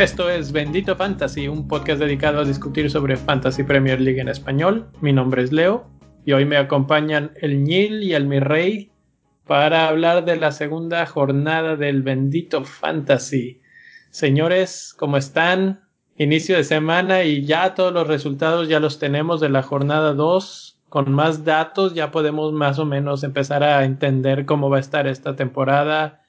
Esto es Bendito Fantasy, un podcast dedicado a discutir sobre Fantasy Premier League en español. Mi nombre es Leo y hoy me acompañan el Nil y el Mi Rey para hablar de la segunda jornada del Bendito Fantasy. Señores, ¿cómo están? Inicio de semana y ya todos los resultados ya los tenemos de la jornada 2. Con más datos ya podemos más o menos empezar a entender cómo va a estar esta temporada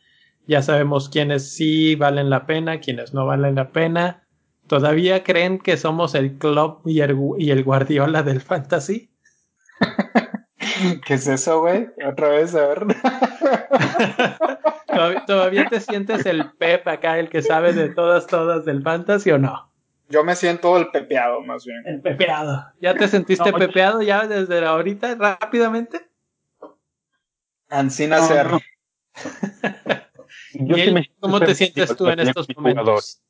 ya sabemos quiénes sí valen la pena, quiénes no valen la pena. ¿Todavía creen que somos el club y el, y el Guardiola del fantasy? ¿Qué es eso, güey? Otra vez, a ver. ¿Todavía te sientes el Pep acá, el que sabe de todas, todas del fantasy o no? Yo me siento el pepeado, más bien. El pepeado. ¿Ya te sentiste pepeado ya desde ahorita, rápidamente? Ancina no, ¿Cómo te sientes tú en estos momentos?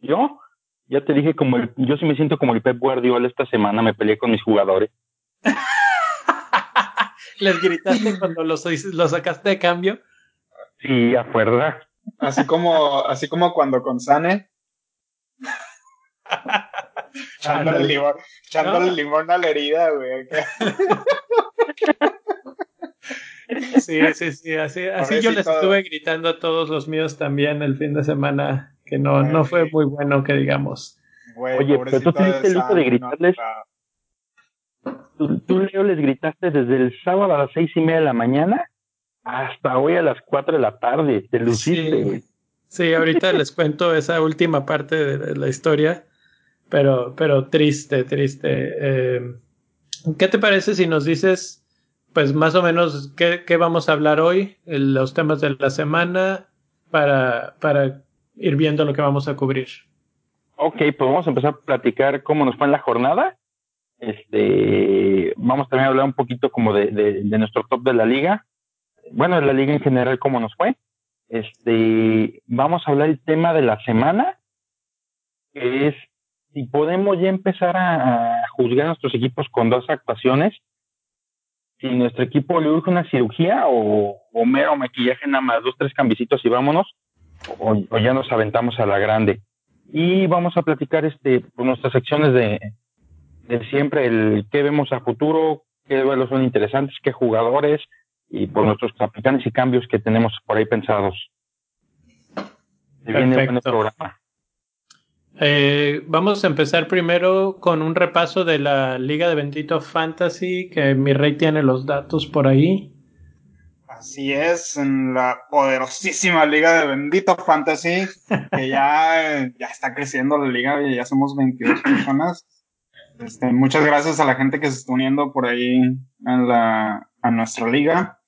Yo, ya te dije, como yo sí me siento como el Pep Guardiola esta semana, me peleé con mis jugadores. ¿Les gritaste cuando los, sacaste de cambio? Sí, afuera. Así como, así como cuando con Sane. echándole, limón, echándole limón a la herida, güey. Sí, sí, sí, así, así yo les estuve gritando a todos los míos también el fin de semana, que no, no fue muy bueno que digamos. Oye, pero tú tuviste el lujo de gritarles. tú, Leo, les gritaste desde el sábado a las seis y media de la mañana hasta hoy a las cuatro de la tarde. Te luciste, sí. sí, ahorita les cuento esa última parte de la historia, pero, pero triste, triste. Eh, ¿Qué te parece si nos dices pues más o menos qué, vamos a hablar hoy, los temas de la semana, para, para ir viendo lo que vamos a cubrir. Ok, pues vamos a empezar a platicar cómo nos fue en la jornada. Este, vamos también a hablar un poquito como de, de, nuestro top de la liga. Bueno, de la liga en general, cómo nos fue. Este, vamos a hablar el tema de la semana, que es si podemos ya empezar a, a juzgar a nuestros equipos con dos actuaciones si nuestro equipo le urge una cirugía o, mero maquillaje nada más, dos, tres cambicitos y vámonos, o, ya nos aventamos a la grande. Y vamos a platicar este por nuestras secciones de, siempre, el qué vemos a futuro, qué duelos son interesantes, qué jugadores, y por nuestros capitanes y cambios que tenemos por ahí pensados. viene un programa. Eh, vamos a empezar primero con un repaso de la Liga de Bendito Fantasy, que mi rey tiene los datos por ahí. Así es, en la poderosísima Liga de Bendito Fantasy, que ya, ya está creciendo la liga, y ya somos 22 personas. Este, muchas gracias a la gente que se está uniendo por ahí en la, a nuestra liga.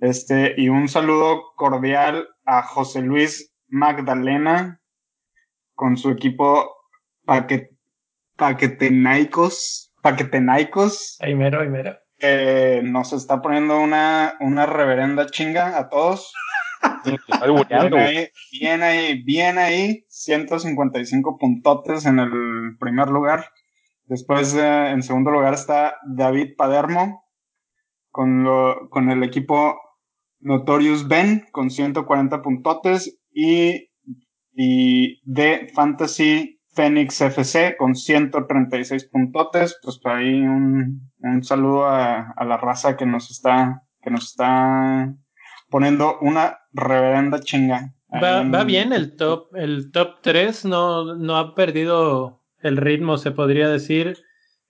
Este, y un saludo cordial a José Luis Magdalena, con su equipo paquet, paquetenaicos, paquetenaicos. Ahí mero, ahí mero. Eh, nos está poniendo una, una reverenda chinga a todos. bien ahí, bien ahí, bien ahí, 155 puntotes en el primer lugar. Después, eh, en segundo lugar está David Padermo con, lo, con el equipo Notorious Ben con 140 puntotes y y de Fantasy Phoenix FC con 136 puntotes. Pues por ahí un, un saludo a, a, la raza que nos está, que nos está poniendo una reverenda chinga. Va, va bien el top, el top 3 no, no ha perdido el ritmo, se podría decir.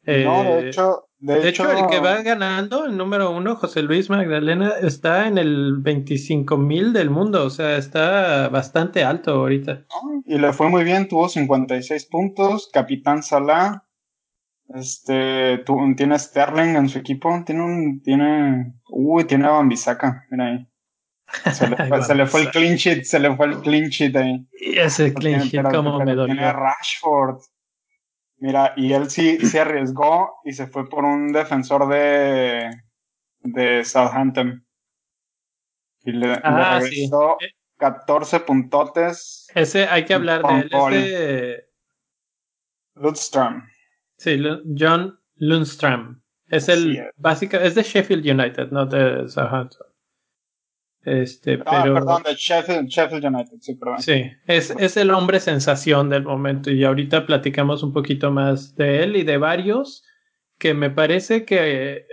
no, de eh, hecho, de, hecho, el que va ganando, el número uno, José Luis Magdalena, está en el 25 mil del mundo, o sea, está bastante alto ahorita. Y le fue muy bien, tuvo 56 puntos, Capitán Salah, este, tiene Sterling en su equipo, tiene un, tiene, uy, tiene a Bambisaca, mira ahí. Se le, fue, se le, fue, el clean sheet, se le fue el clean sheet ahí. Y ese clean sheet, como me dolió. Tiene Rashford, Mira, y él sí se arriesgó y se fue por un defensor de, de Southampton. Y le, ah, regresó 14 puntotes. Ese hay que hablar de él. Ese... Ludstrom. Sí, John Lundstrom. Es el básica, es de Sheffield United, no de Southampton. Este, ah, perdón, de Sheffield, Sheffield United, sí, perdón. Sí, es, es el hombre sensación del momento y ahorita platicamos un poquito más de él y de varios que me parece que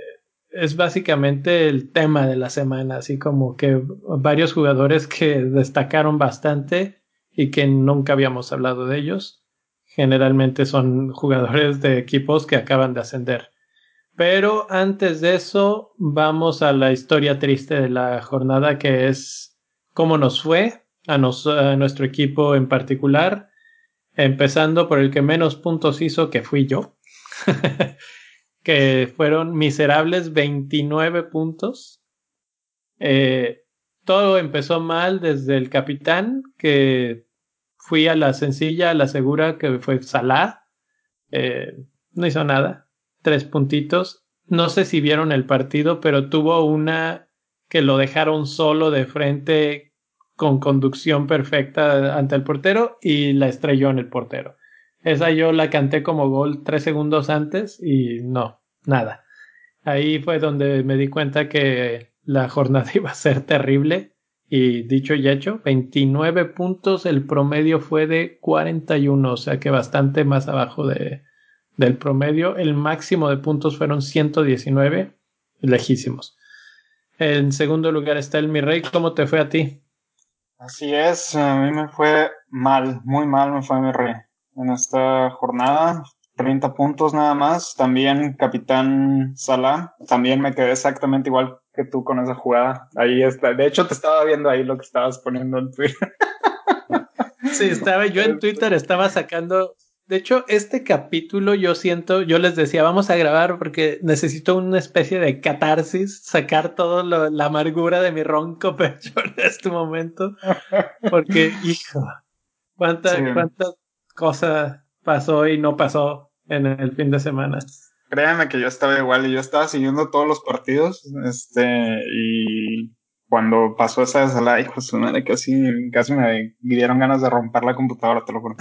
es básicamente el tema de la semana, así como que varios jugadores que destacaron bastante y que nunca habíamos hablado de ellos. Generalmente son jugadores de equipos que acaban de ascender. Pero antes de eso, vamos a la historia triste de la jornada, que es cómo nos fue a, nuestro equipo en particular, empezando por el que menos puntos hizo, que fui yo. que fueron miserables 29 puntos. Eh, todo empezó mal desde el capitán, que fui a la sencilla, a la segura, que fue Salah. Eh, no hizo nada. Tres puntitos. No sé si vieron el partido, pero tuvo una que lo dejaron solo de frente con conducción perfecta ante el portero y la estrelló en el portero. Esa yo la canté como gol tres segundos antes y no, nada. Ahí fue donde me di cuenta que la jornada iba a ser terrible y dicho y hecho, 29 puntos, el promedio fue de 41, o sea que bastante más abajo de, del promedio. El máximo de puntos fueron 119, lejísimos. En segundo lugar está el Mi Rey. ¿Cómo te fue a ti? Así es, a mí me fue mal, muy mal me fue Mi Rey en esta jornada. 30 puntos nada más. También Capitán Salah. También me quedé exactamente igual que tú con esa jugada. Ahí está. De hecho, te estaba viendo ahí lo que estabas poniendo en Twitter. Sí, estaba yo en Twitter, estaba sacando. De hecho, este capítulo yo siento, yo les decía, vamos a grabar porque necesito una especie de catarsis, sacar toda la amargura de mi ronco pecho en este momento. Porque, hijo, cuántas, cuántas cosas pasó y no pasó en el fin de semana. Créanme que yo estaba igual y yo estaba siguiendo todos los partidos, este, y cuando pasó esa desalada, hijo su madre, casi, casi me dieron ganas de romper la computadora, te lo juro.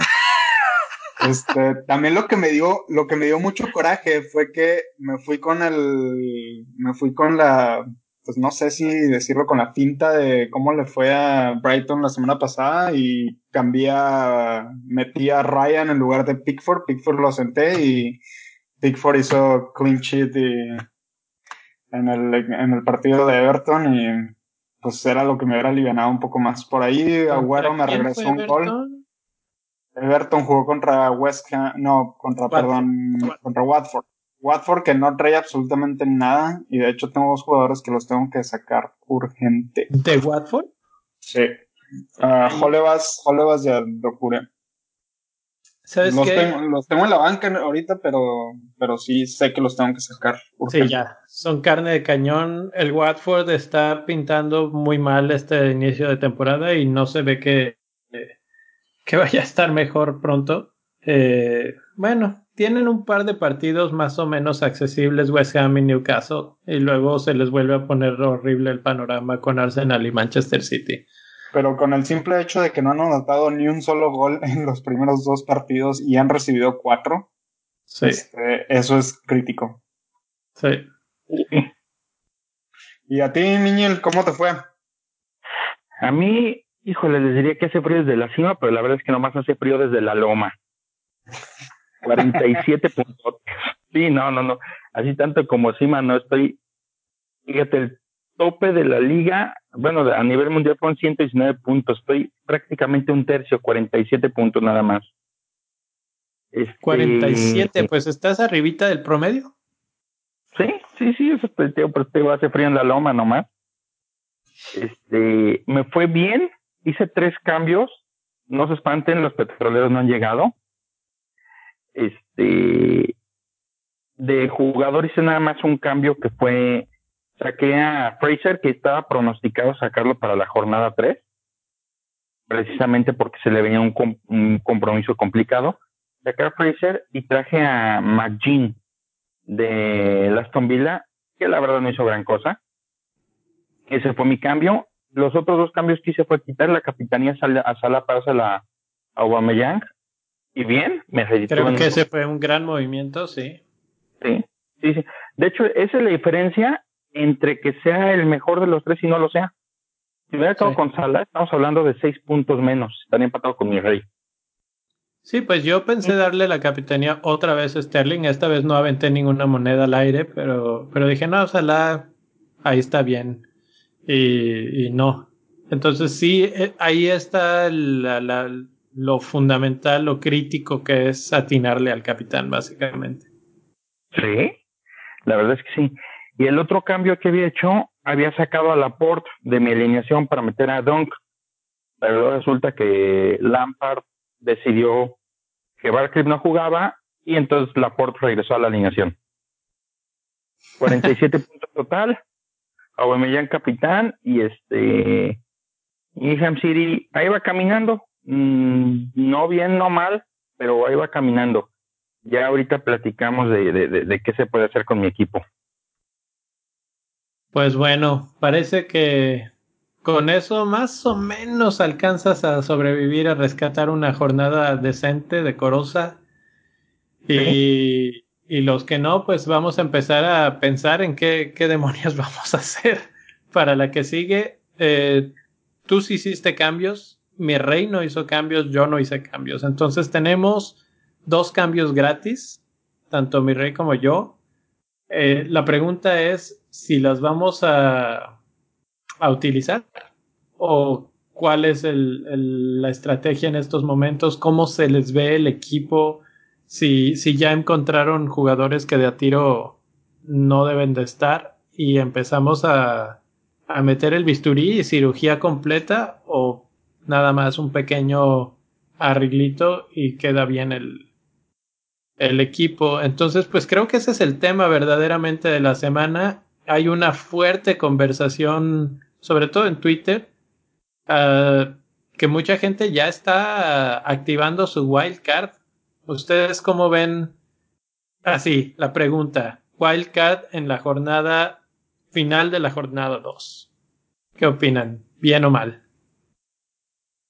Este, también lo que me dio, lo que me dio mucho coraje fue que me fui con el, me fui con la, pues no sé si decirlo con la finta de cómo le fue a Brighton la semana pasada y cambié a, metí a Ryan en lugar de Pickford, Pickford lo senté y Pickford hizo clean sheet en, el, en el partido de Everton y pues era lo que me hubiera aliviado un poco más. Por ahí Agüero me regresó un gol. Everton jugó contra West Ham, no, contra, perdón, contra Watford. Watford que no trae absolutamente nada y de hecho tengo dos jugadores que los tengo que sacar urgente. ¿De Watford? Sí. Uh, Holebas, Holebas de Docure. ¿Sabes los, Tengo, los tengo en la banca ahorita, pero, pero sí sé que los tengo que sacar. Urgente. Sí, ya. Son carne de cañón. El Watford está pintando muy mal este inicio de temporada y no se ve que, que vaya a estar mejor pronto. Eh, bueno, tienen un par de partidos más o menos accesibles West Ham y Newcastle y luego se les vuelve a poner horrible el panorama con Arsenal y Manchester City. Pero con el simple hecho de que no han anotado ni un solo gol en los primeros dos partidos y han recibido cuatro, sí. Este, eso es crítico. Sí. ¿Y a ti, Miñel, cómo te fue? A mí, híjole, les diría que hace frío desde la cima, pero la verdad es que nomás hace frío desde la loma. 47 puntos. Sí, no, no, no. Así tanto como Cima no estoy. Fíjate, el tope de la liga, bueno, a nivel mundial fueron 119 puntos. Estoy prácticamente un tercio, 47 puntos nada más. 47, este, pues estás arribita del promedio. Sí, sí, sí, eso te, pues, te hace frío en la loma nomás. Este, me fue bien, hice tres cambios. No se espanten, los petroleros no han llegado este, de jugador hice nada más un cambio que fue, saqué a Fraser, que estaba pronosticado sacarlo para la jornada 3, precisamente porque se le venía un, un compromiso complicado. Saqué a Fraser y traje a McGean de Aston Villa, que la verdad no hizo gran cosa. Ese fue mi cambio. Los otros dos cambios que hice fue quitar la capitanía a Sala para a Aubameyang y bien. Me Creo que ese fue un gran movimiento, sí. Sí, sí, sí. De hecho, esa es la diferencia entre que sea el mejor de los tres y no lo sea. Si hubiera estado con Sala, estamos hablando de seis puntos menos. Estaría empatado con mi rey. Sí, pues yo pensé darle la capitanía otra vez a Sterling. Esta vez no aventé ninguna moneda al aire, pero, pero dije, no, Salah, ahí está bien. Y, y no. Entonces sí, eh, ahí está la, la, lo fundamental, lo crítico que es atinarle al capitán, básicamente. Sí, la verdad es que sí. Y el otro cambio que había hecho, había sacado a Laporte de mi alineación para meter a Dunk. Pero resulta que Lampard decidió que Barkley no jugaba y entonces Laporte regresó a la alineación. 47 puntos total, Aubameyang capitán y este Ham City ahí va caminando, mm, no bien, no mal, pero ahí va caminando. Ya ahorita platicamos de, de, de, qué se puede hacer con mi equipo. Pues bueno, parece que con eso más o menos alcanzas a sobrevivir, a rescatar una jornada decente, decorosa. Y, y los que no, pues vamos a empezar a pensar en qué, qué demonios vamos a hacer para la que sigue. Eh, tú sí hiciste cambios, mi rey no hizo cambios, yo no hice cambios. Entonces tenemos dos cambios gratis, tanto mi rey como yo. Eh, la pregunta es si las vamos a, a utilizar o cuál es el, la estrategia en estos momentos, cómo se les ve el equipo, si, si ya encontraron jugadores que de a tiro no deben de estar y empezamos a, a meter el bisturí y cirugía completa o nada más un pequeño arreglito y queda bien el, el equipo. Entonces, pues creo que ese es el tema verdaderamente de la semana. Hay una fuerte conversación, sobre todo en Twitter, uh, que mucha gente ya está activando su wildcard. ¿Ustedes cómo ven? Así, la pregunta. Wildcard en la jornada final de la jornada 2. ¿Qué opinan? ¿Bien o mal?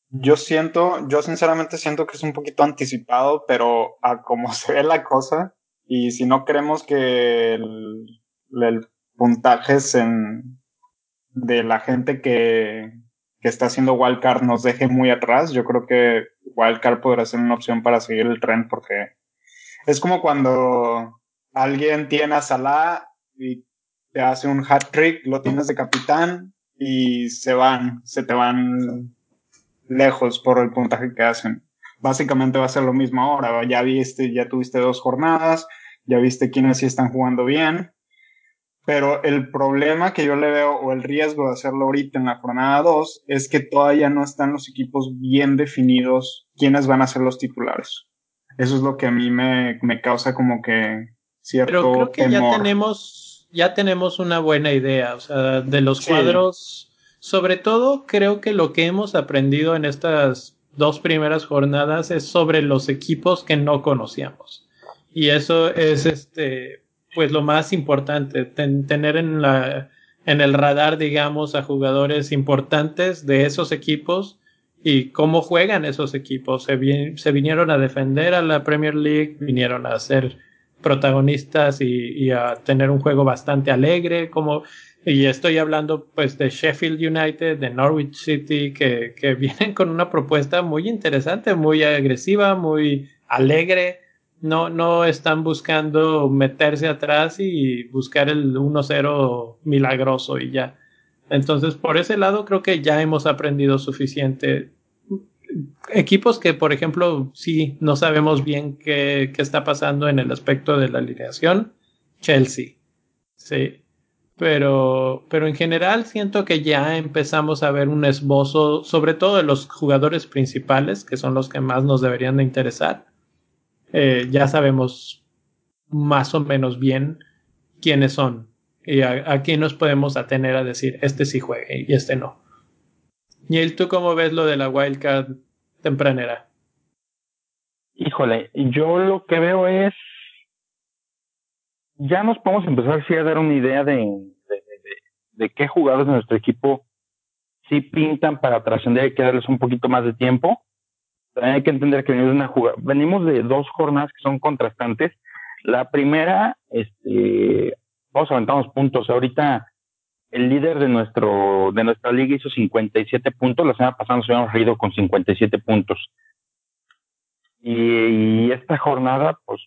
Yo siento, yo sinceramente siento que es un poquito anticipado, pero a como se ve la cosa, y si no creemos que el, puntaje en, de la gente que, que está haciendo Wildcard nos deje muy atrás, yo creo que Wildcard podrá ser una opción para seguir el tren porque es como cuando alguien tiene a Salah y te hace un hat trick, lo tienes de capitán y se van, se te van lejos por el puntaje que hacen. Básicamente va a ser lo mismo ahora. Ya viste, ya tuviste dos jornadas, ya viste quiénes sí están jugando bien. Pero el problema que yo le veo, o el riesgo de hacerlo ahorita en la jornada 2, es que todavía no están los equipos bien definidos quiénes van a ser los titulares. Eso es lo que a mí me, me causa como que cierto Pero creo que ya tenemos ya tenemos una buena idea, o sea, de los cuadros. Sobre todo, creo que lo que hemos aprendido en estas dos primeras jornadas es sobre los equipos que no conocíamos. Y eso es este, pues lo más importante, tener en la, en el radar, digamos, a jugadores importantes de esos equipos y cómo juegan esos equipos. Se, se vinieron a defender a la Premier League, vinieron a hacer protagonistas y, a tener un juego bastante alegre, como y estoy hablando pues de Sheffield United, de Norwich City, que, que vienen con una propuesta muy interesante, muy agresiva, muy alegre. No, no están buscando meterse atrás y buscar el 1-0 milagroso y ya. Entonces, por ese lado creo que ya hemos aprendido suficiente equipos que, por ejemplo, sí no sabemos bien qué, qué, está pasando en el aspecto de la alineación, Chelsea. Sí. Pero, pero en general siento que ya empezamos a ver un esbozo, sobre todo de los jugadores principales, que son los que más nos deberían de interesar. Eh, ya sabemos más o menos bien quiénes son y a, a quién nos podemos atener a decir este sí juegue y este no. Neil, ¿tú cómo ves lo de la wildcard tempranera? Híjole, yo lo que veo es, ya nos podemos empezar a dar una idea de, de, de, qué jugadores de nuestro equipo sí pintan para trascender y que darles un poquito más de tiempo, hay que entender que venimos de, una jugada, venimos de dos jornadas que son contrastantes. La primera, este, todos aventamos puntos. Ahorita el líder de nuestro de nuestra liga hizo 57 puntos. La semana pasada nos habíamos reído con 57 puntos. Y, esta jornada, pues,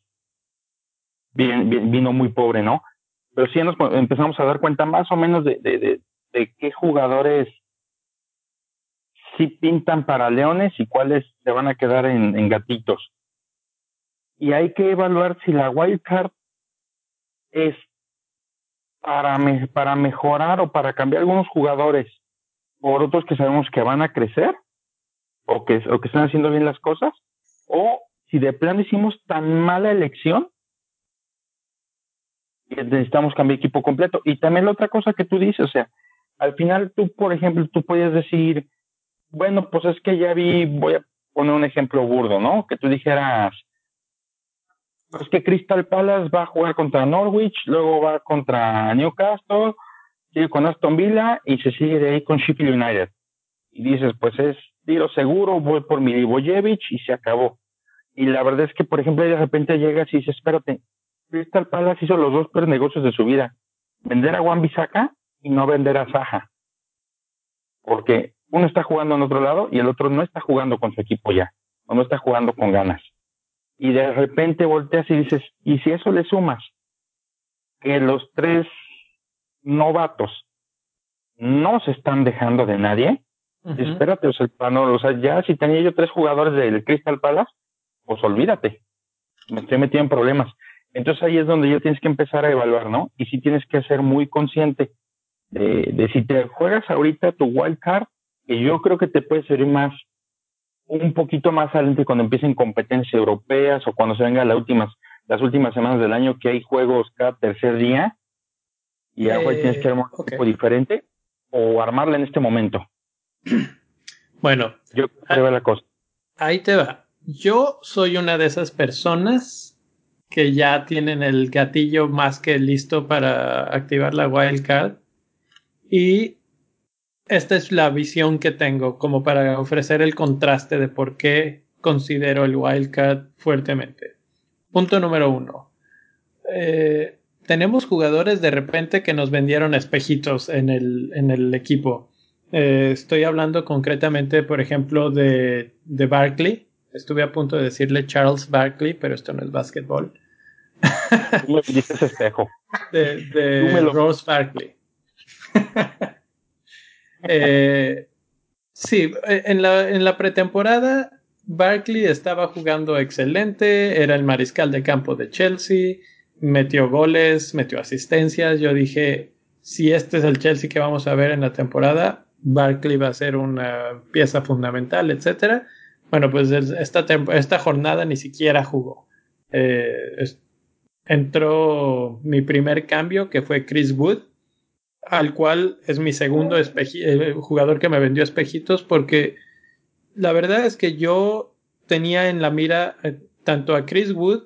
bien, vino muy pobre, ¿no? Pero sí nos empezamos a dar cuenta más o menos de, de qué jugadores sí pintan para leones y cuáles se van a quedar en, gatitos. Y hay que evaluar si la wildcard es para, para mejorar o para cambiar algunos jugadores por otros que sabemos que van a crecer o que, o que están haciendo bien las cosas, o si de plano hicimos tan mala elección que necesitamos cambiar equipo completo. Y también la otra cosa que tú dices, o sea, al final tú, por ejemplo, tú puedes decir, bueno, pues es que ya vi, voy a poner un ejemplo burdo, ¿no? Que tú dijeras, pues que Crystal Palace va a jugar contra Norwich, luego va contra Newcastle, sigue con Aston Villa y se sigue de ahí con Sheffield United. Y dices, pues es tiro seguro, voy por Milivojevic y se acabó. Y la verdad es que, por ejemplo, de repente llegas y dices, espérate, Crystal Palace hizo los dos peores negocios de su vida. Vender a Juan Bisaca y no vender a Saja. Porque uno está jugando en otro lado y el otro no está jugando con su equipo ya, o no está jugando con ganas. Y de repente volteas y dices, ¿y si eso le sumas? Que los tres novatos no se están dejando de nadie. Espérate, o sea, o sea, ya si tenía yo tres jugadores del Crystal Palace, pues olvídate. Me estoy metiendo en problemas. Entonces ahí es donde ya tienes que empezar a evaluar, ¿no? Y si tienes que ser muy consciente de, de si te juegas ahorita tu wild card, que yo creo que te puede servir más, un poquito más adelante cuando empiecen competencias europeas o cuando se vengan las últimas, las últimas semanas del año que hay juegos cada tercer día y ahora tienes que armar un equipo diferente o armarla en este momento. Bueno, yo creo la cosa. Ahí te va. Yo soy una de esas personas que ya tienen el gatillo más que listo para activar la wildcard y esta es la visión que tengo como para ofrecer el contraste de por qué considero el wildcard fuertemente. Punto número uno. Eh, tenemos jugadores de repente que nos vendieron espejitos en el, en el equipo. Eh, estoy hablando concretamente, por ejemplo, de, de Barkley. Estuve a punto de decirle Charles Barkley, pero esto no es básquetbol. espejo. De, de Rose Barkley. Eh, sí, en la, en la pretemporada Barkley estaba jugando excelente, era el mariscal de campo de Chelsea, metió goles, metió asistencias. Yo dije, si este es el Chelsea que vamos a ver en la temporada, Barkley va a ser una pieza fundamental, etcétera. Bueno, pues esta, esta jornada ni siquiera jugó. Eh, entró mi primer cambio, que fue Chris Wood, al cual es mi segundo eh, jugador que me vendió espejitos porque la verdad es que yo tenía en la mira eh, tanto a Chris Wood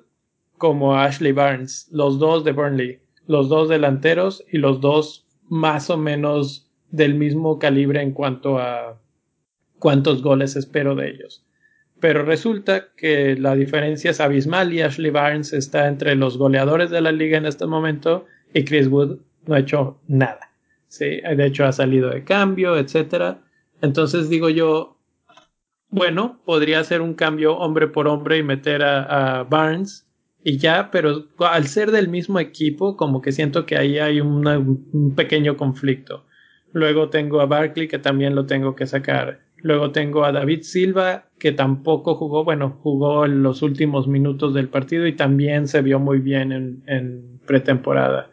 como a Ashley Barnes, los dos de Burnley, los dos delanteros y los dos más o menos del mismo calibre en cuanto a cuántos goles espero de ellos. Pero resulta que la diferencia es abismal y Ashley Barnes está entre los goleadores de la liga en este momento y Chris Wood no ha hecho nada. Sí, de hecho ha salido de cambio, etcétera. Entonces digo yo, bueno, podría hacer un cambio hombre por hombre y meter a, Barnes y ya, pero al ser del mismo equipo, como que siento que ahí hay un pequeño conflicto. Luego tengo a Barkley, que también lo tengo que sacar. Luego tengo a David Silva, que tampoco jugó, bueno, jugó en los últimos minutos del partido y también se vio muy bien en, en pretemporada.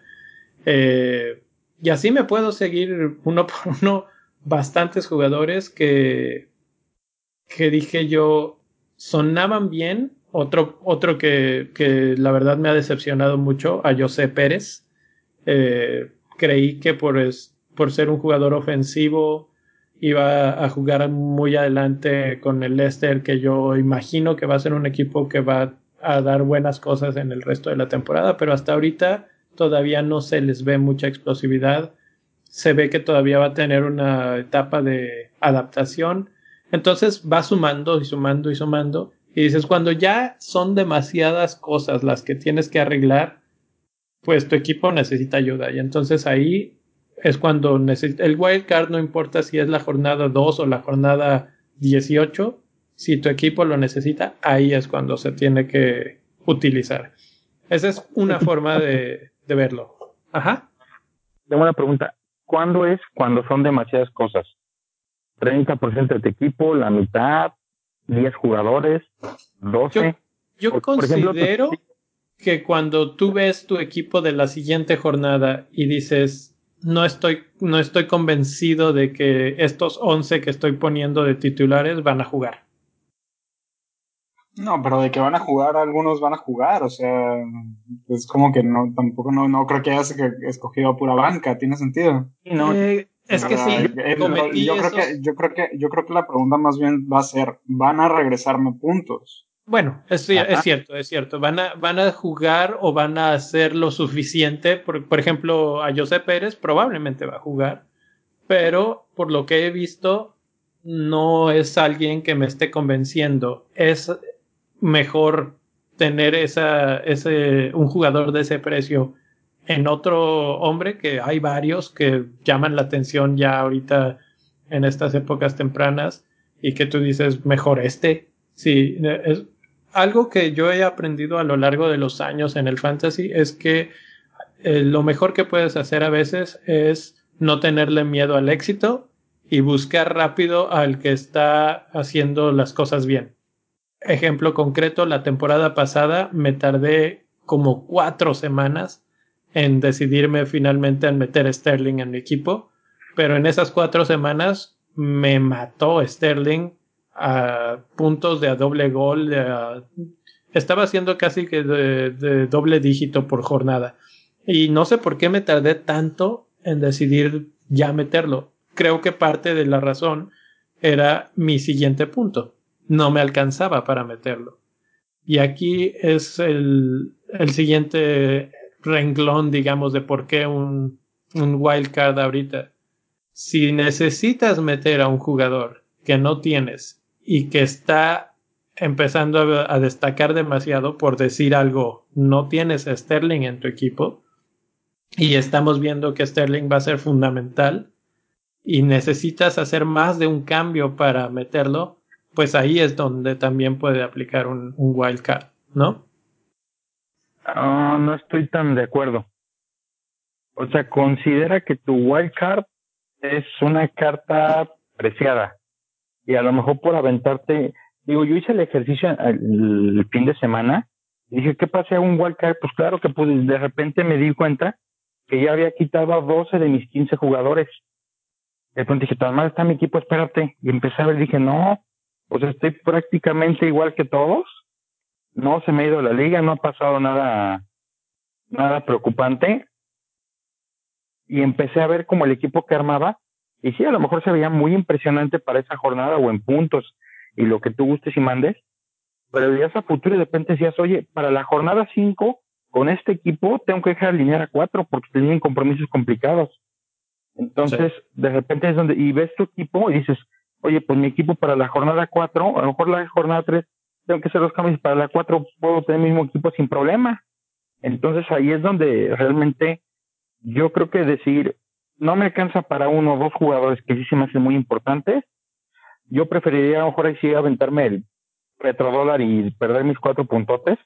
Eh, y así me puedo seguir uno por uno bastantes jugadores que, que dije yo sonaban bien. Otro, otro que, que la verdad me ha decepcionado mucho, a José Pérez. Eh, creí que por, por ser un jugador ofensivo iba a jugar muy adelante con el Leicester, que yo imagino que va a ser un equipo que va a dar buenas cosas en el resto de la temporada, pero hasta ahorita todavía no se les ve mucha explosividad. Se ve que todavía va a tener una etapa de adaptación. Entonces va sumando y sumando y sumando. Y dices, cuando ya son demasiadas cosas las que tienes que arreglar, pues tu equipo necesita ayuda. Y entonces ahí es cuando necesita, el wild card no importa si es la jornada 2 o la jornada 18, si tu equipo lo necesita, ahí es cuando se tiene que utilizar. Esa es una forma de, de verlo. Ajá. Tengo una pregunta. ¿Cuándo es cuando son demasiadas cosas? ¿30% de tu equipo, la mitad, 10 jugadores, 12? Yo, considero que cuando tú ves tu equipo de la siguiente jornada y dices, no estoy, no estoy convencido de que estos 11 que estoy poniendo de titulares van a jugar. No, pero de que van a jugar, algunos van a jugar, o sea, es como que no, tampoco no, no creo que hayas escogido a pura banca, tiene sentido. No, eh, es que sí, yo, creo que, yo creo que, yo creo que la pregunta más bien va a ser, ¿van a regresarme puntos? Bueno, es, es, cierto, es cierto. Van a, van a jugar o van a hacer lo suficiente. Por, por ejemplo, a José Pérez probablemente va a jugar, pero por lo que he visto, no es alguien que me esté convenciendo. Es mejor tener esa, ese, un jugador de ese precio en otro hombre, que hay varios que llaman la atención ya ahorita en estas épocas tempranas y que tú dices, mejor este. Sí, es, algo que yo he aprendido a lo largo de los años en el fantasy es que eh, lo mejor que puedes hacer a veces es no tenerle miedo al éxito y buscar rápido al que está haciendo las cosas bien. Ejemplo concreto, la temporada pasada me tardé como cuatro semanas en decidirme finalmente en meter Sterling en mi equipo, pero en esas cuatro semanas me mató Sterling a puntos de a doble gol. estaba haciendo casi que de, doble dígito por jornada. Y no sé por qué me tardé tanto en decidir ya meterlo. Creo que parte de la razón era mi siguiente punto. No me alcanzaba para meterlo. Y aquí es el, el siguiente renglón, digamos, de por qué un, un wild card ahorita. Si necesitas meter a un jugador que no tienes y que está empezando a, destacar demasiado por decir algo, no tienes a Sterling en tu equipo y estamos viendo que Sterling va a ser fundamental y necesitas hacer más de un cambio para meterlo, pues ahí es donde también puede aplicar un, un wildcard, ¿no? Ah, no estoy tan de acuerdo. O sea, considera que tu wildcard es una carta preciada y a lo mejor por aventarte, digo, yo hice el ejercicio el, fin de semana y dije, ¿qué pasa a un wildcard? Pues claro que pues, de repente me di cuenta que ya había quitado a 12 de mis 15 jugadores. De pronto dije, tan mal está mi equipo, espérate. Y empecé a ver, dije, no, pues estoy prácticamente igual que todos. No se me ha ido la liga, no ha pasado nada, nada preocupante. Y empecé a ver como el equipo que armaba y sí, a lo mejor se veía muy impresionante para esa jornada o en puntos y lo que tú gustes y mandes, pero veías a futuro y de repente decías, oye, para la jornada 5, con este equipo tengo que dejar alinear a 4 porque tenían compromisos complicados. Entonces, de repente es donde, y ves tu equipo y dices, oye, pues mi equipo para la jornada 4, a lo mejor la jornada 3, tengo que hacer los cambios, para la 4 puedo tener el mismo equipo sin problema. Entonces ahí es donde realmente yo creo que decir, no me alcanza para uno o dos jugadores que sí se me hacen muy importantes. Yo preferiría a lo mejor ahí sí aventarme el petrodólar y perder mis cuatro puntotes.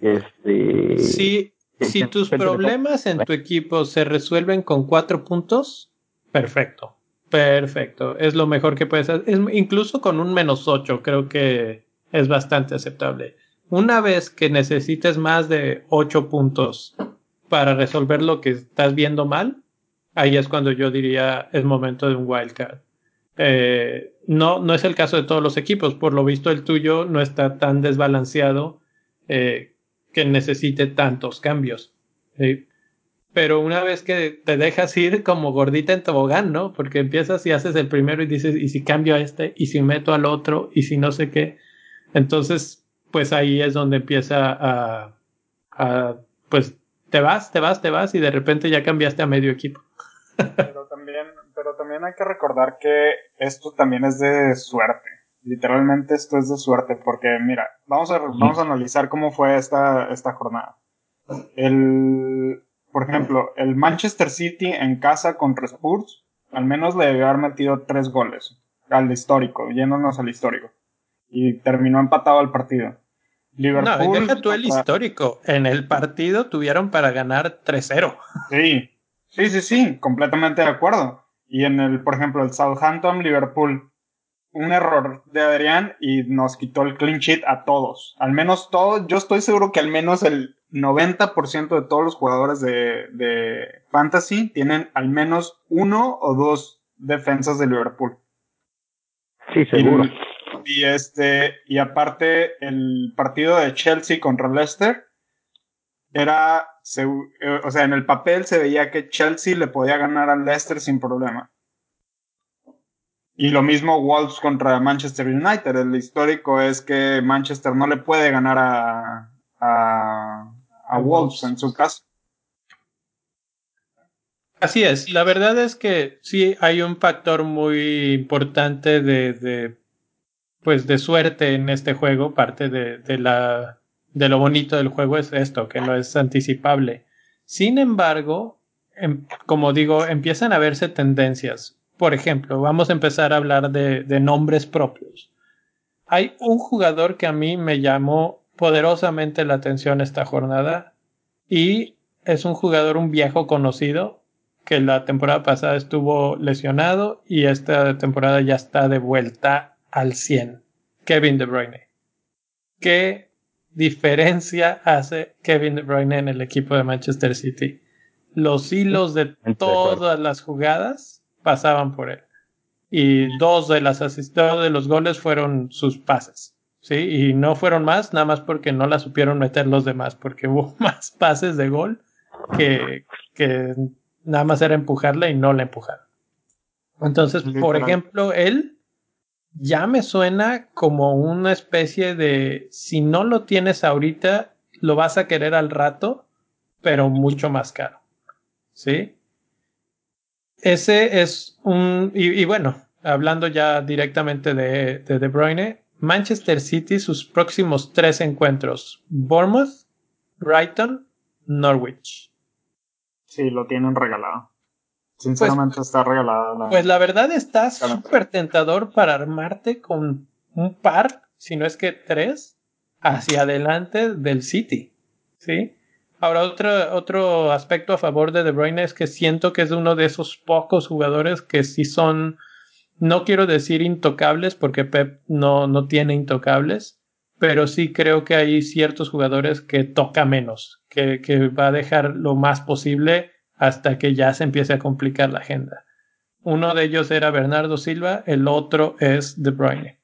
Este, sí, si tus problemas en tu equipo se resuelven con cuatro puntos, perfecto. Perfecto. Es lo mejor que puedes hacer. incluso con un menos ocho, creo que es bastante aceptable. Una vez que necesites más de ocho puntos para resolver lo que estás viendo mal, ahí es cuando yo diría es momento de un wildcard. Eh, no, no es el caso de todos los equipos. Por lo visto, el tuyo no está tan desbalanceado eh, que necesite tantos cambios. Pero una vez que te dejas ir como gordita en tobogán, ¿no? Porque empiezas y haces el primero y dices, ¿y si cambio a este? ¿Y si meto al otro? ¿Y si no sé qué? Entonces, pues ahí es donde empieza a, a pues te vas, te vas, te vas y de repente ya cambiaste a medio equipo pero también, pero también hay que recordar que esto también es de suerte. Literalmente esto es de suerte, porque mira, vamos a, vamos a analizar cómo fue esta, esta jornada. El, por ejemplo, el Manchester City en casa contra Spurs, al menos le debió haber metido tres goles al histórico, yéndonos al histórico. Y terminó empatado el partido. Liverpool, no, deja tú el histórico. En el partido tuvieron para ganar 3-0. Sí, sí, sí, sí, completamente de acuerdo. Y en el, por ejemplo, el Southampton, Liverpool, un error de Adrián y nos quitó el clean sheet a todos. Al menos todos, yo estoy seguro que al menos el 90% de todos los jugadores de, de Fantasy tienen al menos uno o dos defensas de Liverpool. Sí, seguro. Y, este, y aparte, el partido de Chelsea contra Leicester era, eh, o sea, en el papel se veía que Chelsea le podía ganar al Leicester sin problema. Y lo mismo Wolves contra Manchester United. El histórico es que Manchester no le puede ganar a, a, a Wolves en su caso. Así es, la verdad es que sí hay un factor muy importante de, de pues de suerte en este juego, parte de, de, la de lo bonito del juego es esto, que no es anticipable. Sin embargo, em, como digo, empiezan a verse tendencias. Por ejemplo, vamos a empezar a hablar de, de nombres propios. Hay un jugador que a mí me llamó poderosamente la atención esta jornada y es un jugador, un viejo conocido que la temporada pasada estuvo lesionado y esta temporada ya está de vuelta al 100. Kevin De Bruyne. ¿Qué diferencia hace Kevin De Bruyne en el equipo de Manchester City? Los hilos de todas las jugadas pasaban por él. Y dos de, las dos de los goles fueron sus pases. ¿Sí? Y no fueron más, nada más porque no la supieron meter los demás, porque hubo más pases de gol que, que nada más era empujarla y no la empujaron. Entonces, por ejemplo, él ya me suena como una especie de, si no lo tienes ahorita, lo vas a querer al rato, pero mucho más caro. ¿Sí? Ese es un, y, bueno, hablando ya directamente de, de De Bruyne, Manchester City, sus próximos tres encuentros, Bournemouth, Brighton, Norwich. Sí, lo tienen regalado. Sinceramente pues, está regalado. Pues la verdad está súper tentador para armarte con un par, si no es que tres, hacia adelante del City. ¿Sí? Ahora, otro, otro aspecto a favor de De Bruyne es que siento que es uno de esos pocos jugadores que sí son, no quiero decir intocables, porque Pep no, no tiene intocables, pero sí creo que hay ciertos jugadores que toca menos, que, que va a dejar lo más posible hasta que ya se empiece a complicar la agenda. Uno de ellos era Bernardo Silva, el otro es De Bruyne.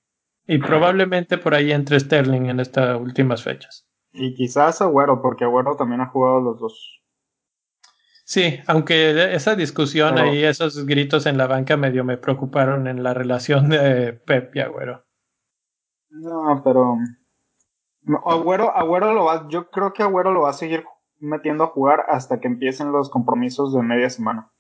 Y probablemente por ahí entre Sterling en estas últimas fechas. Y quizás Agüero, porque Agüero también ha jugado los dos. Sí, aunque esa discusión ahí, esos gritos en la banca medio me preocuparon en la relación de Pep y Agüero. No, pero Agüero, Agüero lo va, yo creo que Agüero lo va a seguir metiendo a jugar hasta que empiecen los compromisos de media semana.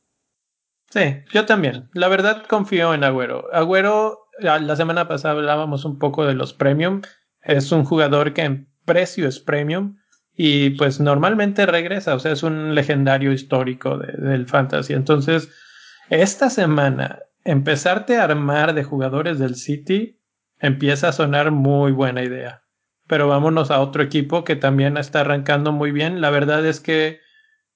Sí, yo también. La verdad confío en Agüero. Agüero, la semana pasada hablábamos un poco de los premium. Es un jugador que en precio es premium y pues normalmente regresa, o sea, es un legendario histórico del fantasy. Entonces, esta semana, empezarte a armar de jugadores del City empieza a sonar muy buena idea pero vámonos a otro equipo que también está arrancando muy bien. La verdad es que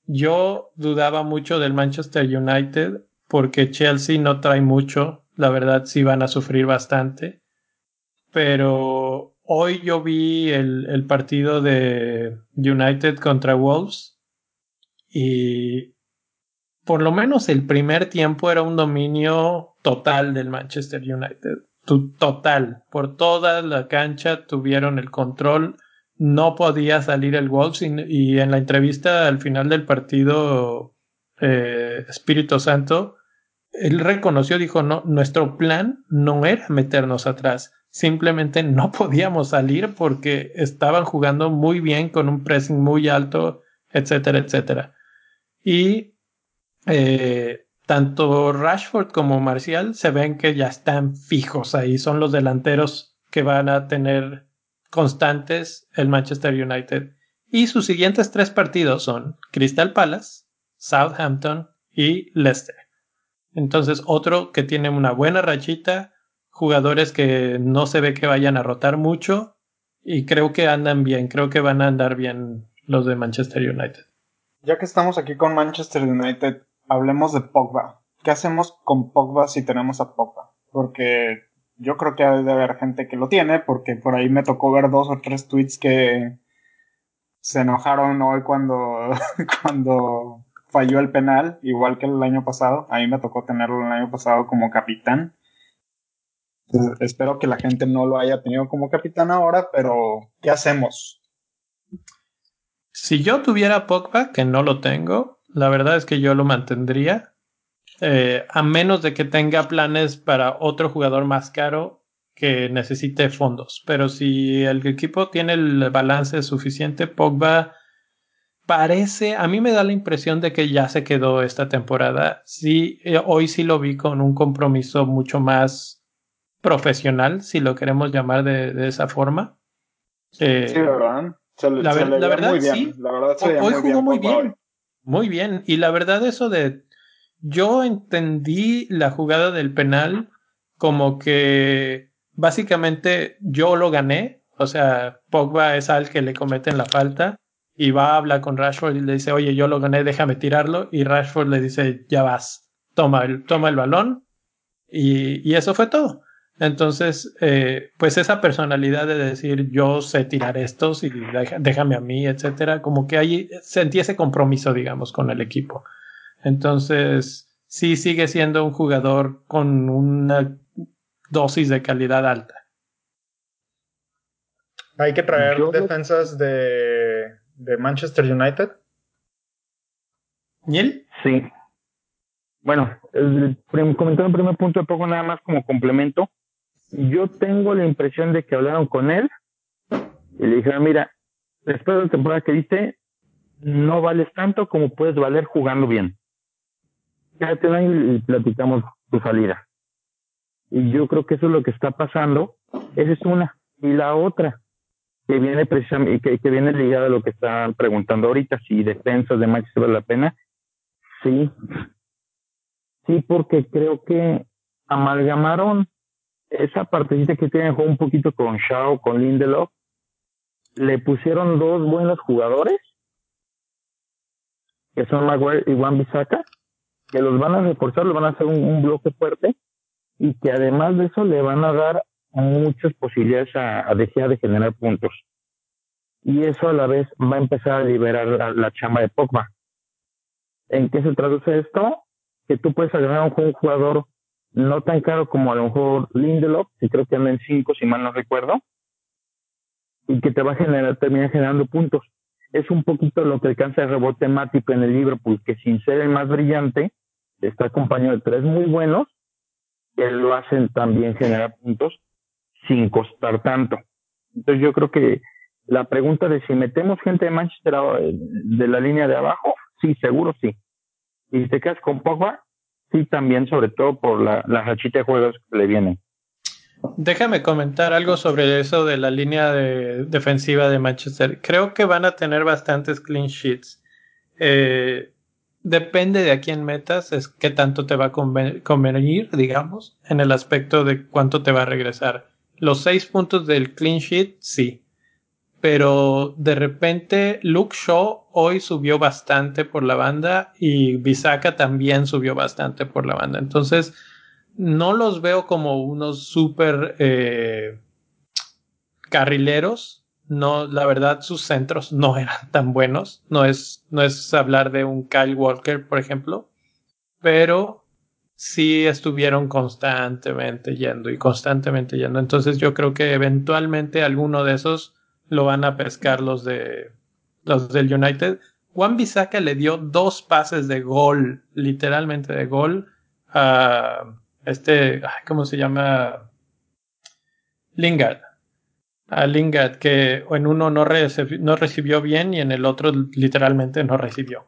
yo dudaba mucho del Manchester United porque Chelsea no trae mucho. La verdad sí van a sufrir bastante. Pero hoy yo vi el, el partido de United contra Wolves y por lo menos el primer tiempo era un dominio total del Manchester United total. Por toda la cancha tuvieron el control. No podía salir el Wolves y, en la entrevista al final del partido eh, Espíritu Santo, él reconoció, dijo, no, nuestro plan no era meternos atrás, simplemente no podíamos salir porque estaban jugando muy bien con un pressing muy alto, etcétera, etcétera. Y eh, tanto Rashford como Marcial se ven que ya están fijos ahí, son los delanteros que van a tener constantes el Manchester United. Y sus siguientes tres partidos son Crystal Palace, Southampton y Leicester. Entonces, otro que tiene una buena rachita, jugadores que no se ve que vayan a rotar mucho y creo que andan bien, creo que van a andar bien los de Manchester United. Ya que estamos aquí con Manchester United, hablemos de Pogba. ¿Qué hacemos con Pogba si tenemos a Pogba? Porque yo creo que debe haber gente que lo tiene, porque por ahí me tocó ver dos o tres tweets que se enojaron hoy cuando, cuando falló el penal, igual que el año pasado. A mí me tocó tenerlo el año pasado como capitán. Espero que la gente no lo haya tenido como capitán ahora, pero ¿qué hacemos? Si yo tuviera Pogba, que no lo tengo, la verdad es que yo lo mantendría. Eh, a menos de que tenga planes para otro jugador más caro que necesite fondos. Pero si el equipo tiene el balance suficiente, Pogba parece, a mí me da la impresión de que ya se quedó esta temporada. Sí, eh, hoy sí lo vi con un compromiso mucho más profesional, si lo queremos llamar de, esa forma. Eh, sí, ¿verdad? la, verdad, muy bien. Sí. La verdad, hoy, jugó bien muy bien. Muy bien. Y la verdad, eso de. Yo entendí la jugada del penal como que básicamente yo lo gané. O sea, Pogba es al que le cometen la falta y va a hablar con Rashford y le dice, oye, yo lo gané, déjame tirarlo. Y Rashford le dice, ya vas, toma el, toma el balón. Y, y eso fue todo. Entonces, eh, pues esa personalidad de decir yo sé tirar estos y déjame a mí, etcétera, como que ahí sentí ese compromiso, digamos, con el equipo. Entonces, sí sigue siendo un jugador con una dosis de calidad alta. Hay que traer defensas de de Manchester United? ¿Niel? Sí. Bueno, comentando el primer punto de poco nada más como complemento, yo tengo la impresión de que hablaron con él y le dijeron, mira, después de la temporada que diste, no vales tanto como puedes valer jugando bien. Quédate y platicamos tu salida. Y yo creo que eso es lo que está pasando. Esa es una. Y la otra, que viene precisamente, que, viene ligado a lo que están preguntando ahorita, si defensas de Manchester vale la pena. Sí, sí, porque creo que amalgamaron esa partecita que tienen juego un poquito con Shaw, con Lindelof, le pusieron dos buenos jugadores, que son Maguire y Juan Bisaca, que los van a reforzar, los van a hacer un, un, bloque fuerte, y que además de eso le van a dar muchas posibilidades a, a de generar puntos. Y eso a la vez va a empezar a liberar la, chamba de Pogba. ¿En qué se traduce esto? Que tú puedes agarrar a un jugador no tan caro como a lo mejor Lindelof, que creo que anda en 5 si mal no recuerdo, y que te va a generar, terminar generando puntos. Es un poquito lo que alcanza el rebote temático en el Liverpool, que sin ser el más brillante, está acompañado de tres muy buenos, que lo hacen también generar puntos sin costar tanto. Entonces yo creo que la pregunta de si metemos gente de Manchester de la línea de abajo, sí, seguro sí. Y te quedas con Pogba, sí también, sobre todo por la, la de juegos que le vienen. Déjame comentar algo sobre eso de la línea de defensiva de Manchester. Creo que van a tener bastantes clean sheets. Eh, depende de a quién metas, es qué tanto te va a convenir, digamos, en el aspecto de cuánto te va a regresar. Los seis puntos del clean sheet, sí. Pero de repente Luke Shaw hoy subió bastante por la banda y Bisaka también subió bastante por la banda. Entonces, no los veo como unos super eh, carrileros. No, la verdad, sus centros no eran tan buenos. No es, no es hablar de un Kyle Walker, por ejemplo. Pero sí estuvieron constantemente yendo y constantemente yendo. Entonces yo creo que eventualmente alguno de esos lo van a pescar los de los del United. Juan Bisaca le dio dos pases de gol, literalmente de gol, a este, ¿cómo se llama? Lingard. A Lingard, que en uno no, recibió bien y en el otro literalmente no recibió.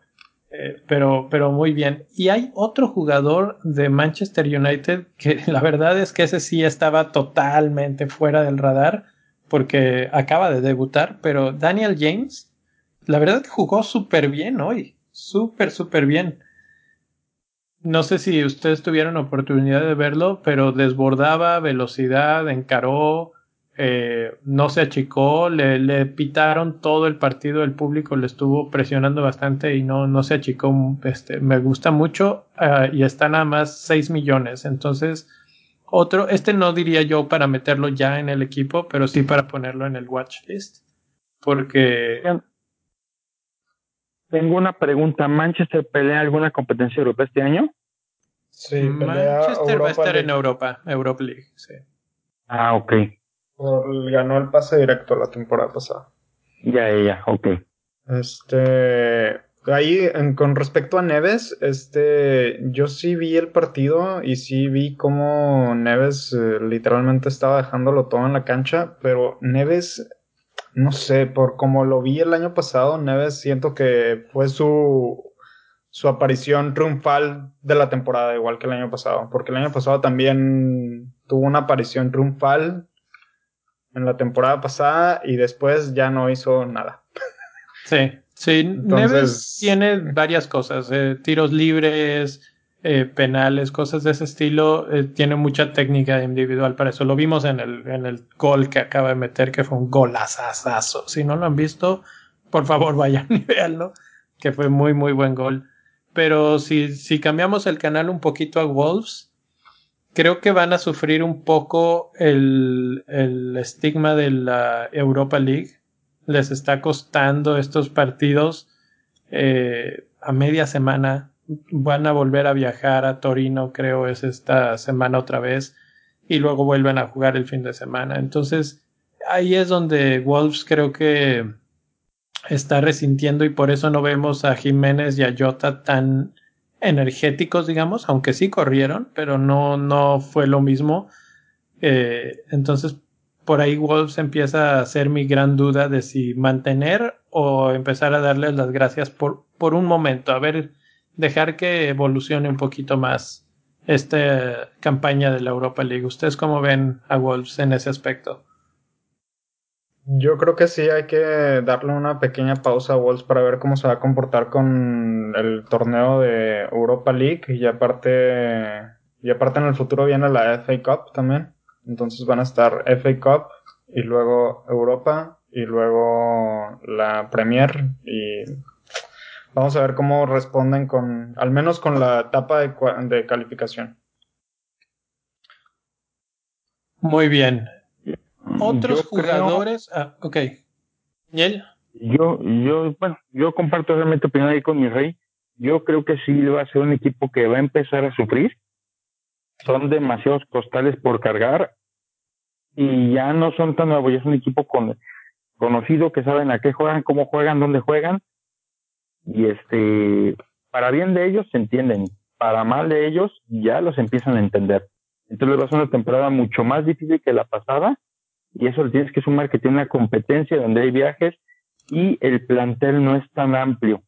Eh, pero, pero muy bien. Y hay otro jugador de Manchester United que la verdad es que ese sí estaba totalmente fuera del radar porque acaba de debutar, pero Daniel James, la verdad jugó súper bien hoy, súper, súper bien. No sé si ustedes tuvieron oportunidad de verlo, pero desbordaba velocidad, encaró, eh, no se achicó, le, pitaron todo el partido, el público le estuvo presionando bastante y no, no se achicó. Este, me gusta mucho uh, y está nada más 6 millones. Entonces, otro, este no diría yo para meterlo ya en el equipo, pero sí para ponerlo en el watch list. Porque. Tengo una pregunta. ¿Manchester pelea alguna competencia europea este año? Sí, Manchester va a estar en Europa, Europa League, sí. Ah, ok. Ganó el pase directo la temporada pasada. Ya, ya, ok. Este, ahí en, con respecto a Neves, este, yo sí vi el partido y sí vi cómo Neves eh, literalmente estaba dejándolo todo en la cancha, pero Neves, no sé, por como lo vi el año pasado, Neves siento que fue su su aparición triunfal de la temporada, igual que el año pasado, porque el año pasado también tuvo una aparición triunfal en la temporada pasada y después ya no hizo nada. Sí, sí, Entonces, Neves tiene varias cosas, eh, tiros libres, eh, penales, cosas de ese estilo, eh, tiene mucha técnica individual para eso. Lo vimos en el, en el gol que acaba de meter, que fue un golazazazo. Si no lo han visto, por favor vayan y véanlo, que fue muy, muy buen gol. Pero si, si cambiamos el canal un poquito a Wolves, creo que van a sufrir un poco el, el estigma de la Europa League. Les está costando estos partidos eh, a media semana. Van a volver a viajar a Torino, creo es esta semana otra vez. Y luego vuelven a jugar el fin de semana. Entonces, ahí es donde Wolves creo que está resintiendo y por eso no vemos a Jiménez y a Jota tan energéticos, digamos, aunque sí corrieron, pero no, no fue lo mismo. Eh, entonces, por ahí Wolves empieza a ser mi gran duda de si mantener o empezar a darles las gracias por, por un momento, a ver, dejar que evolucione un poquito más esta campaña de la Europa League. ¿Ustedes cómo ven a Wolves en ese aspecto? Yo creo que sí hay que darle una pequeña pausa a Wolves para ver cómo se va a comportar con el torneo de Europa League y aparte y aparte en el futuro viene la FA Cup también. Entonces van a estar FA Cup y luego Europa y luego la Premier y vamos a ver cómo responden con al menos con la etapa de, de calificación. Muy bien. Otros jugadores. ah, ok. ¿Y él? Yo, yo, bueno, yo comparto realmente opinión ahí con mi rey. Yo creo que sí va a ser un equipo que va a empezar a sufrir. Son demasiados costales por cargar y ya no son tan nuevos. Ya es un equipo con, conocido que saben a qué juegan, cómo juegan, dónde juegan. Y este, para bien de ellos se entienden, para mal de ellos ya los empiezan a entender. Entonces va a ser una temporada mucho más difícil que la pasada y eso le tienes que sumar que tiene una competencia donde hay viajes y el plantel no es tan amplio.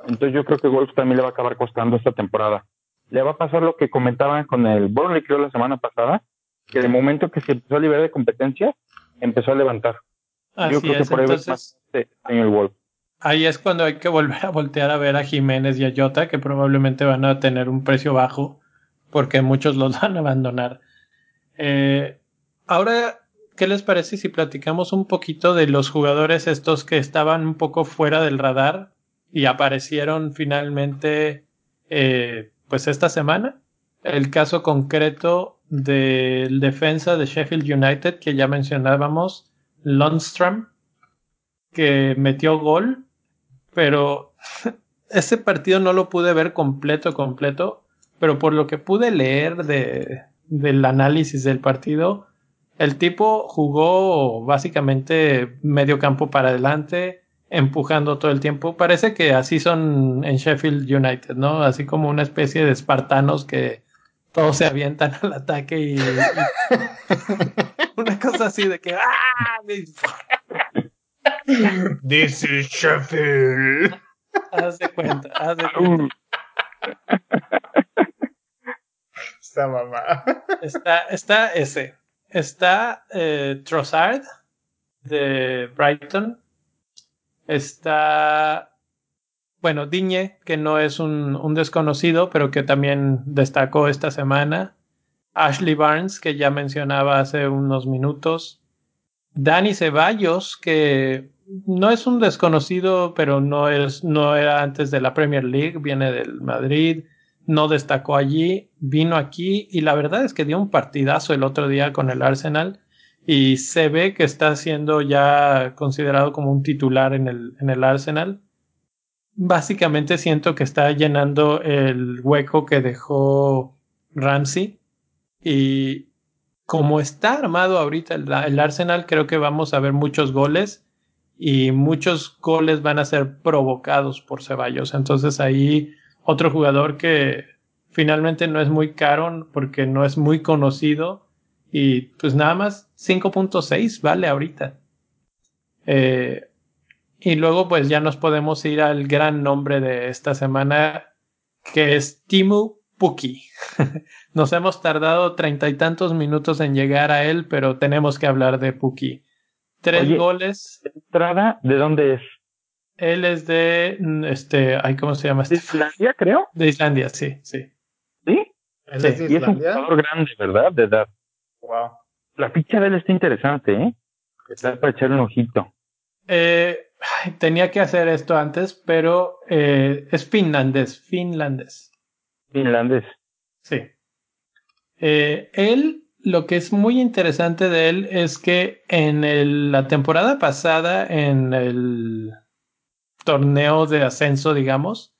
Entonces yo creo que Wolves también le va a acabar costando esta temporada. Le va a pasar lo que comentaban con el Burnley creo la semana pasada, que el momento que se empezó a liberar de competencia, empezó a levantar. yo creo que por ahí Entonces, en el Wolves. Ahí es cuando hay que volver a voltear a ver a Jiménez y a Jota, que probablemente van a tener un precio bajo, porque muchos los van a abandonar. Eh, ahora ¿qué les parece si platicamos un poquito de los jugadores estos que estaban un poco fuera del radar y aparecieron finalmente eh, pues esta semana? El caso concreto del defensa de Sheffield United que ya mencionábamos, Lundstrom, que metió gol, pero ese partido no lo pude ver completo, completo, pero por lo que pude leer de, del análisis del partido, el tipo jugó básicamente medio campo para adelante, empujando todo el tiempo. Parece que así son en Sheffield United, ¿no? Así como una especie de espartanos que todos se avientan al ataque y, una cosa así de que ¡ah! This is Sheffield. haz de cuenta, haz de cuenta. Esta mamá. Está, está ese. Está eh, Trossard de Brighton. Está, bueno, Diñe, que no es un, desconocido, pero que también destacó esta semana. Ashley Barnes, que ya mencionaba hace unos minutos. Dani Ceballos, que no es un desconocido, pero no, es, no era antes de la Premier League, viene del Madrid, no destacó allí, vino aquí y la verdad es que dio un partidazo el otro día con el Arsenal y se ve que está siendo ya considerado como un titular en el, en el Arsenal. Básicamente siento que está llenando el hueco que dejó Ramsey y como está armado ahorita el, el Arsenal creo que vamos a ver muchos goles y muchos goles van a ser provocados por Ceballos. Entonces ahí otro jugador que finalmente no es muy caro porque no es muy conocido y pues nada más 5.6 vale ahorita. Eh, y luego pues ya nos podemos ir al gran nombre de esta semana que es Timu Puki. nos hemos tardado treinta y tantos minutos en llegar a él, pero tenemos que hablar de Puki. Tres goles. ¿Entrada de dónde es? Él es de, este, ay, ¿cómo se llama? ¿De Islandia, creo? De Islandia, sí, sí. ¿Sí? ¿Él es de Y es un Islandia? jugador grande, ¿verdad? De edad. Wow. La ficha de él está interesante, ¿eh? Está para echar un ojito. Eh, tenía que hacer esto antes, pero eh, es finlandés, finlandés. Finlandés. Sí. Eh, él, lo que es muy interesante de él es que en el- la temporada pasada, en el torneo de ascenso, digamos,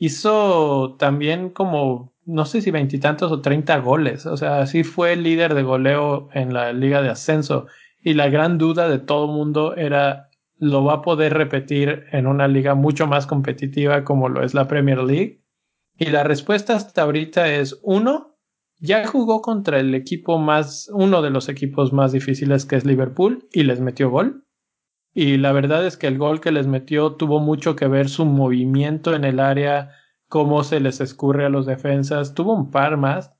hizo también como, no sé si veintitantos o treinta goles. O sea, sí fue el líder de goleo en la liga de ascenso. Y la gran duda de todo mundo era, ¿lo va a poder repetir en una liga mucho más competitiva como lo es la Premier League? Y la respuesta hasta ahorita es uno, ya jugó contra el equipo más, uno de los equipos más difíciles que es Liverpool y les metió gol. Y la verdad es que el gol que les metió tuvo mucho que ver su movimiento en el área, cómo se les escurre a los defensas, tuvo un par más.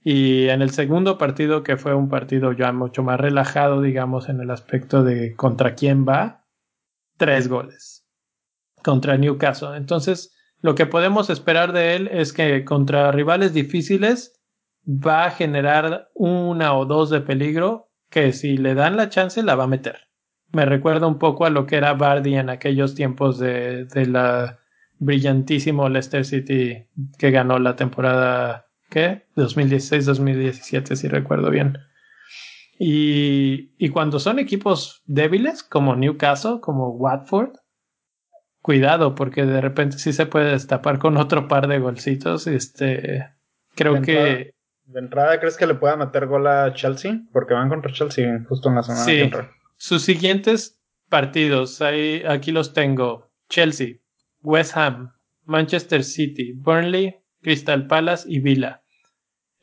Y en el segundo partido, que fue un partido ya mucho más relajado, digamos, en el aspecto de contra quién va, tres goles contra Newcastle. Entonces, lo que podemos esperar de él es que contra rivales difíciles va a generar una o dos de peligro que si le dan la chance la va a meter. Me recuerda un poco a lo que era Bardi en aquellos tiempos de, de la brillantísimo Leicester City que ganó la temporada ¿qué? 2016-2017 si recuerdo bien. Y, y cuando son equipos débiles como Newcastle, como Watford, cuidado porque de repente sí se puede destapar con otro par de golcitos. Este, creo De que entrada- De entrada, ¿crees que le pueda meter gol a Chelsea? Porque van contra Chelsea justo en la semana Sí. que entra. Sus siguientes partidos, ahí, aquí los tengo: Chelsea, West Ham, Manchester City, Burnley, Crystal Palace y Villa.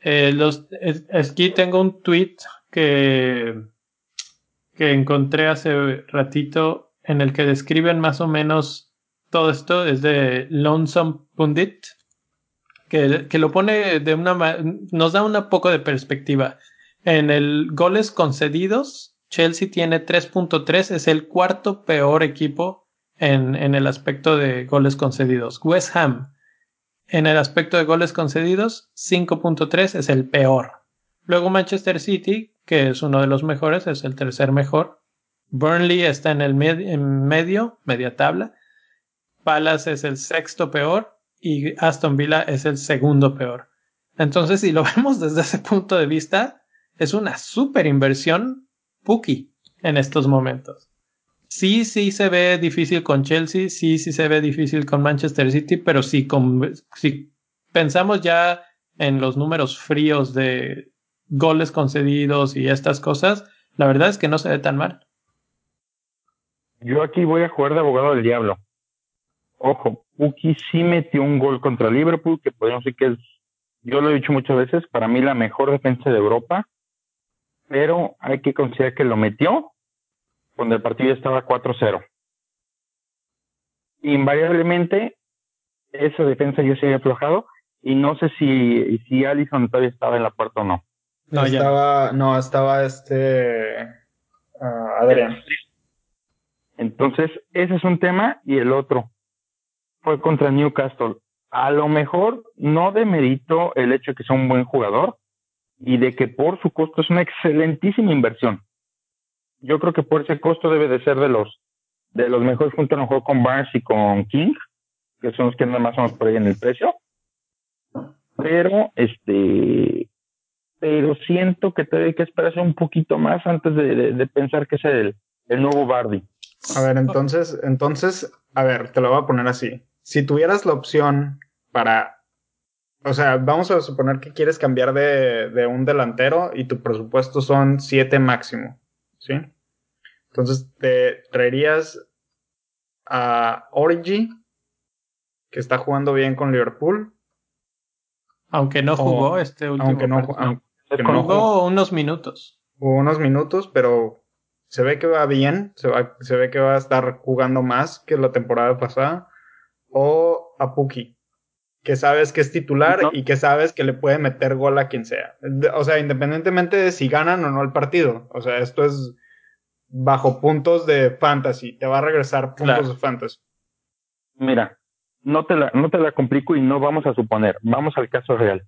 Eh, los, es- aquí tengo un tweet que, que encontré hace ratito en el que describen más o menos todo esto. Es de Lonesome Pundit, que, que lo pone de una nos da un poco de perspectiva. En el goles concedidos, Chelsea tiene 3.3, es el cuarto peor equipo en, en el aspecto de goles concedidos. West Ham, en el aspecto de goles concedidos, 5.3 es el peor. Luego Manchester City, que es uno de los mejores, es el tercer mejor. Burnley está en el medio, media tabla. Palace es el sexto peor y Aston Villa es el segundo peor. Entonces, si lo vemos desde ese punto de vista, es una super inversión Puki en estos momentos. Sí, sí se ve difícil con Chelsea, sí, sí se ve difícil con Manchester City, pero si, con- si pensamos ya en los números fríos de goles concedidos y estas cosas, la verdad es que no se ve tan mal. Yo aquí voy a jugar de abogado del diablo. Ojo, Puki sí metió un gol contra Liverpool, que podemos decir que es, yo lo he dicho muchas veces, para mí la mejor defensa de Europa, pero hay que considerar que lo metió cuando el partido ya estaba 4-0. invariablemente esa defensa ya se había aflojado y no sé si, si Allison todavía estaba en la puerta o no. No, estaba, no, estaba este ah, Adrián. Entonces, ese es un tema y el otro fue contra Newcastle. A lo mejor no demerito el hecho de que sea un buen jugador y de que por su costo es una excelentísima inversión. Yo creo que por ese costo debe de ser de los de los mejores junto a un juego con Barnes y con King, que son los que nada más son por ahí en el precio. Pero este pero siento que te hay que esperarse un poquito más antes de, pensar que es el, el nuevo Bardi. A ver, entonces, entonces, a ver, te lo voy a poner así. Si tuvieras la opción para, o sea, vamos a suponer que quieres cambiar de, de un delantero y tu presupuesto son 7 máximo, ¿sí? Entonces te traerías a Origi, que está jugando bien con Liverpool. Aunque no jugó este último aunque no, jugó unos minutos. unos minutos, pero se ve que va bien, se, va, se ve que va a estar jugando más que la temporada pasada. O a Puki, que sabes que es titular y que sabes que le puede meter gol a quien sea. O sea, independientemente de si ganan o no el partido. O sea, esto es bajo puntos de fantasy. Te va a regresar puntos de fantasy. Mira, no te, la, no te la complico y no vamos a suponer. Vamos al caso real.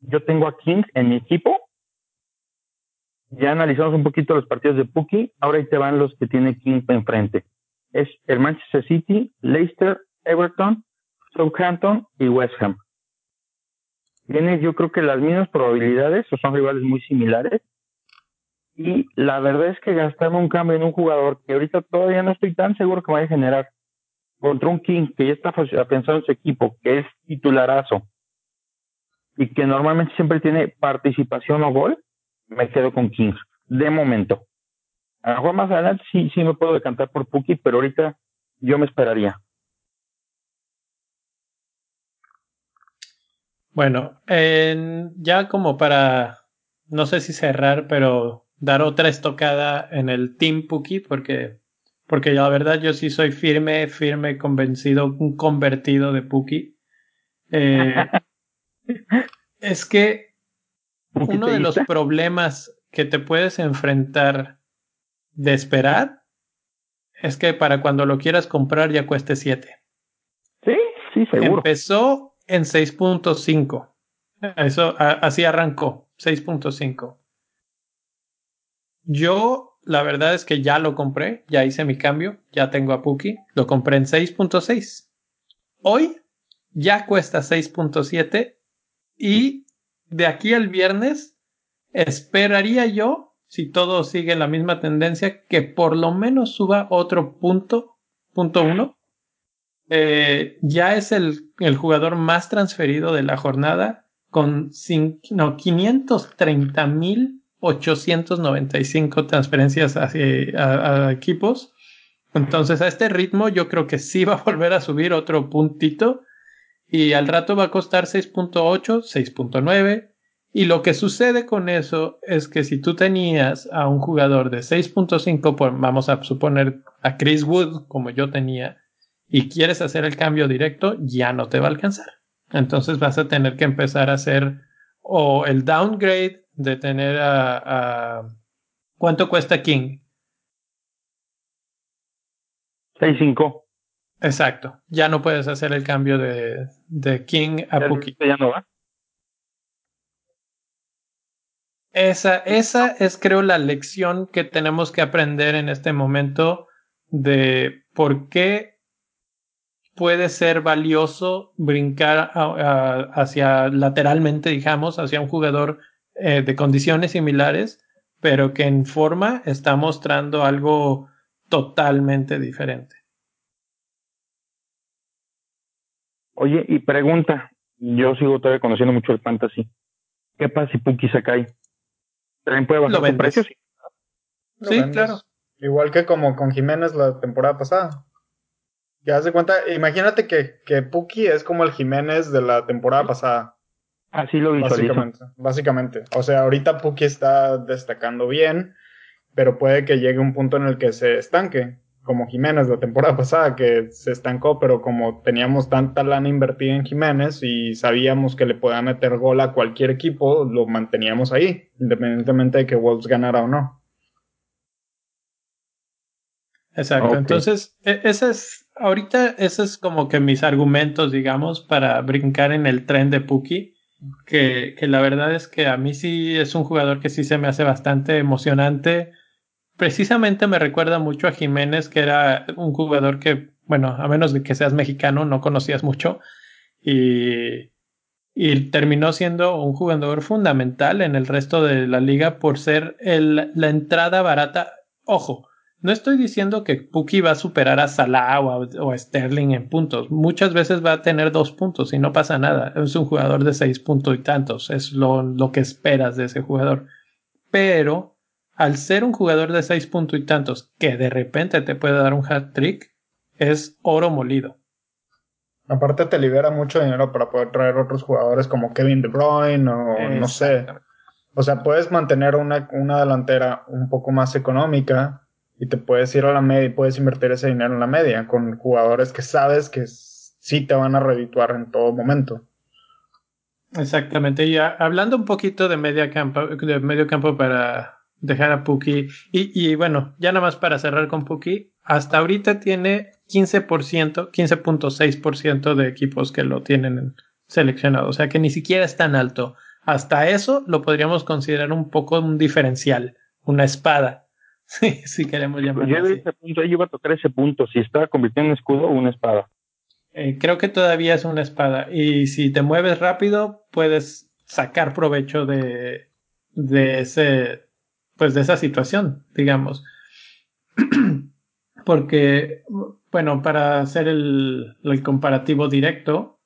Yo tengo a King en mi equipo. Ya analizamos un poquito los partidos de Puki. Ahora ahí te van los que tiene King enfrente. Es el Manchester City, Leicester, Everton, Southampton y West Ham. Tiene yo creo que las mismas probabilidades, o son rivales muy similares, y la verdad es que gastarme un cambio en un jugador que ahorita todavía no estoy tan seguro que vaya a generar contra un King que ya está pensando en su equipo, que es titularazo y que normalmente siempre tiene participación o gol, me quedo con King de momento. A lo más adelante sí, sí me puedo decantar por Puki, pero ahorita yo me esperaría. Bueno, ya como para, no sé si cerrar, pero dar otra estocada en el Team Puki porque, porque la verdad yo sí soy firme, firme, convencido, un convertido de Puki. Eh, es que uno de los problemas que te puedes enfrentar de esperar es que para cuando lo quieras comprar ya cueste 7. Sí, sí, seguro. Empezó en 6.5. Eso así arrancó, 6.5. Yo, la verdad es que ya lo compré, ya hice mi cambio, ya tengo a Puki, lo compré en 6.6. Hoy ya cuesta 6.7 y de aquí al viernes esperaría yo, si todo sigue la misma tendencia, que por lo menos suba otro punto, punto uno. Eh, ya es el, el, jugador más transferido de la jornada con no, 530 mil 895 transferencias a, equipos. Entonces, a este ritmo, yo creo que sí va a volver a subir otro puntito. Y al rato va a costar 6.8, 6.9. Y lo que sucede con eso es que si tú tenías a un jugador de 6.5, vamos a suponer a Chris Wood, como yo tenía, y quieres hacer el cambio directo, ya no te va a alcanzar. Entonces vas a tener que empezar a hacer o el downgrade de tener a, ¿Cuánto cuesta King? 6.5. Exacto. Ya no puedes hacer el cambio de, de King a Puki. Ya no va. Esa, esa es creo la lección que tenemos que aprender en este momento de por qué puede ser valioso brincar hacia lateralmente, digamos, hacia un jugador eh, de condiciones similares, pero que en forma está mostrando algo totalmente diferente. Oye, y pregunta, yo sigo todavía conociendo mucho el fantasy. ¿Qué pasa si Puki se cae? ¿También puede bajar su precio? Sí, claro. Igual que como con Jiménez la temporada pasada. Ya se cuenta, imagínate que, que Puki es como el Jiménez de la temporada pasada. Así lo visualizo. Básicamente, básicamente. O sea, ahorita Puki está destacando bien, pero puede que llegue un punto en el que se estanque. como Jiménez la temporada pasada, que se estancó, pero como teníamos tanta lana invertida en Jiménez y sabíamos que le podía meter gol a cualquier equipo, lo manteníamos ahí, independientemente de que Wolves ganara o no. Exacto, entonces, e, ese es, ahorita ese es como que mis argumentos, digamos, para brincar en el tren de Puki, que, que la verdad es que a mí sí es un jugador que sí se me hace bastante emocionante precisamente me recuerda mucho a Jiménez, que era un jugador que, bueno, a menos de que seas mexicano, no conocías mucho. Y, y terminó siendo un jugador fundamental en el resto de la liga por ser el, la entrada barata. Ojo, no estoy diciendo que Puki va a superar a Salah o a, Sterling en puntos. Muchas veces va a tener dos puntos y no pasa nada. Es un jugador de seis puntos y tantos. Es lo, lo que esperas de ese jugador. Pero al ser un jugador de seis puntos y tantos que de repente te puede dar un hat trick, es oro molido. Aparte te libera mucho dinero para poder traer otros jugadores como Kevin De Bruyne o no sé. O sea, puedes mantener una, una delantera un poco más económica y te puedes ir a la media y puedes invertir ese dinero en la media con jugadores que sabes que sí te van a redituar en todo momento. Exactamente. Y hablando un poquito de media campo, de medio campo para dejar a Puki. Y, bueno, ya nada más para cerrar con Puki, hasta ahorita tiene 15%, 15.6% de equipos que lo tienen seleccionado. O sea que ni siquiera es tan alto. Hasta eso lo podríamos considerar un poco un diferencial, una espada. si queremos llamarlo yo Ese punto, yo iba a tocar ese punto, si está convirtiendo en escudo o una espada. Eh, creo que todavía es una espada. Y si te mueves rápido, puedes sacar provecho de, de ese pues de esa situación, digamos. Porque, bueno, para hacer el, comparativo directo,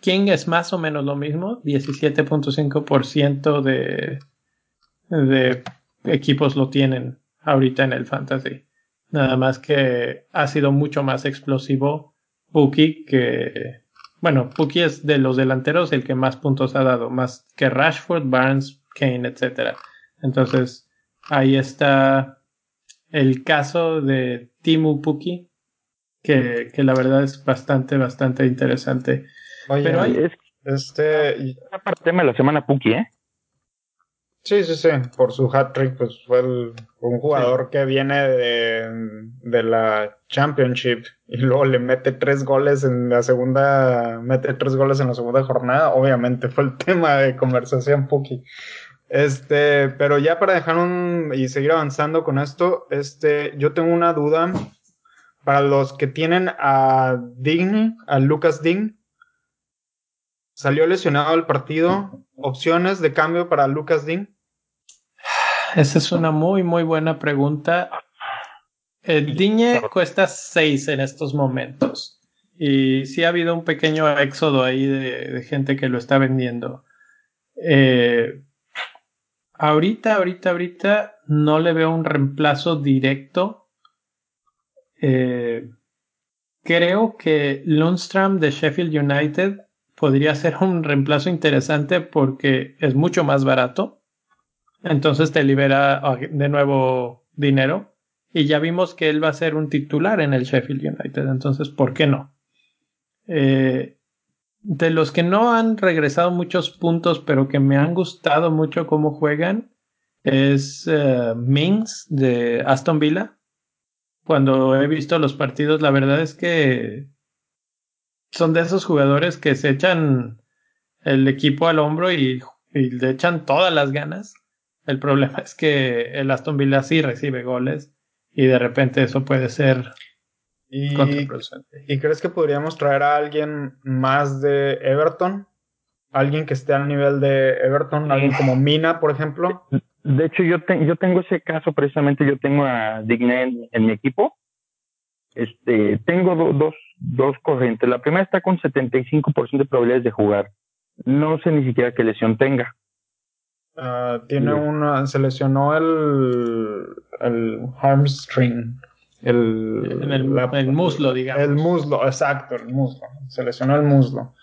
King es más o menos lo mismo, 17.5% de, de equipos lo tienen ahorita en el fantasy. Nada más que ha sido mucho más explosivo Puki que, bueno, Puki es de los delanteros el que más puntos ha dado, más que Rashford, Barnes, Kane, etcétera. Entonces, ahí está el caso de Timu Puki, que, la verdad es bastante, bastante interesante. Oye, Pero es, este... Aparte de la semana Puki, ¿eh? Sí, sí, sí, por su hat trick, pues fue un jugador que viene de, de, la Championship y luego le mete tres goles en la segunda, mete tres goles en la segunda jornada, obviamente fue el tema de conversación Puki. Este, pero ya para dejar un y seguir avanzando con esto, este, yo tengo una duda para los que tienen a Dign, a Lucas Dign. Salió lesionado al partido. Opciones de cambio para Lucas Dign. Esa es una muy, muy buena pregunta. El Digne cuesta 6 en estos momentos. Y sí ha habido un pequeño éxodo ahí de, de gente que lo está vendiendo. Eh, Ahorita, ahorita, ahorita no le veo un reemplazo directo. Eh, creo que Lundstrom de Sheffield United podría ser un reemplazo interesante porque es mucho más barato. Entonces te libera ah, de nuevo dinero. Y ya vimos que él va a ser un titular en el Sheffield United. Entonces, ¿por qué no? Eh, de los que no han regresado muchos puntos, pero que me han gustado mucho cómo juegan, es uh, Mings de Aston Villa. Cuando he visto los partidos, la verdad es que son de esos jugadores que se echan el equipo al hombro y le echan todas las ganas. El problema es que el Aston Villa sí recibe goles y de repente eso puede ser y, ¿Y crees que podríamos traer a alguien más de Everton? ¿Alguien que esté al nivel de Everton? ¿Alguien como Mina, por ejemplo? De hecho, yo, yo tengo ese caso precisamente. Yo tengo a Digne en, mi equipo. Este, tengo dos, dos corrientes. La primera está con 75% de probabilidades de jugar. No sé ni siquiera qué lesión tenga. Ah, tiene una, se lesionó el, el hamstring. El, el, muslo, digamos. El muslo, exacto, el muslo. Se lesionó el muslo.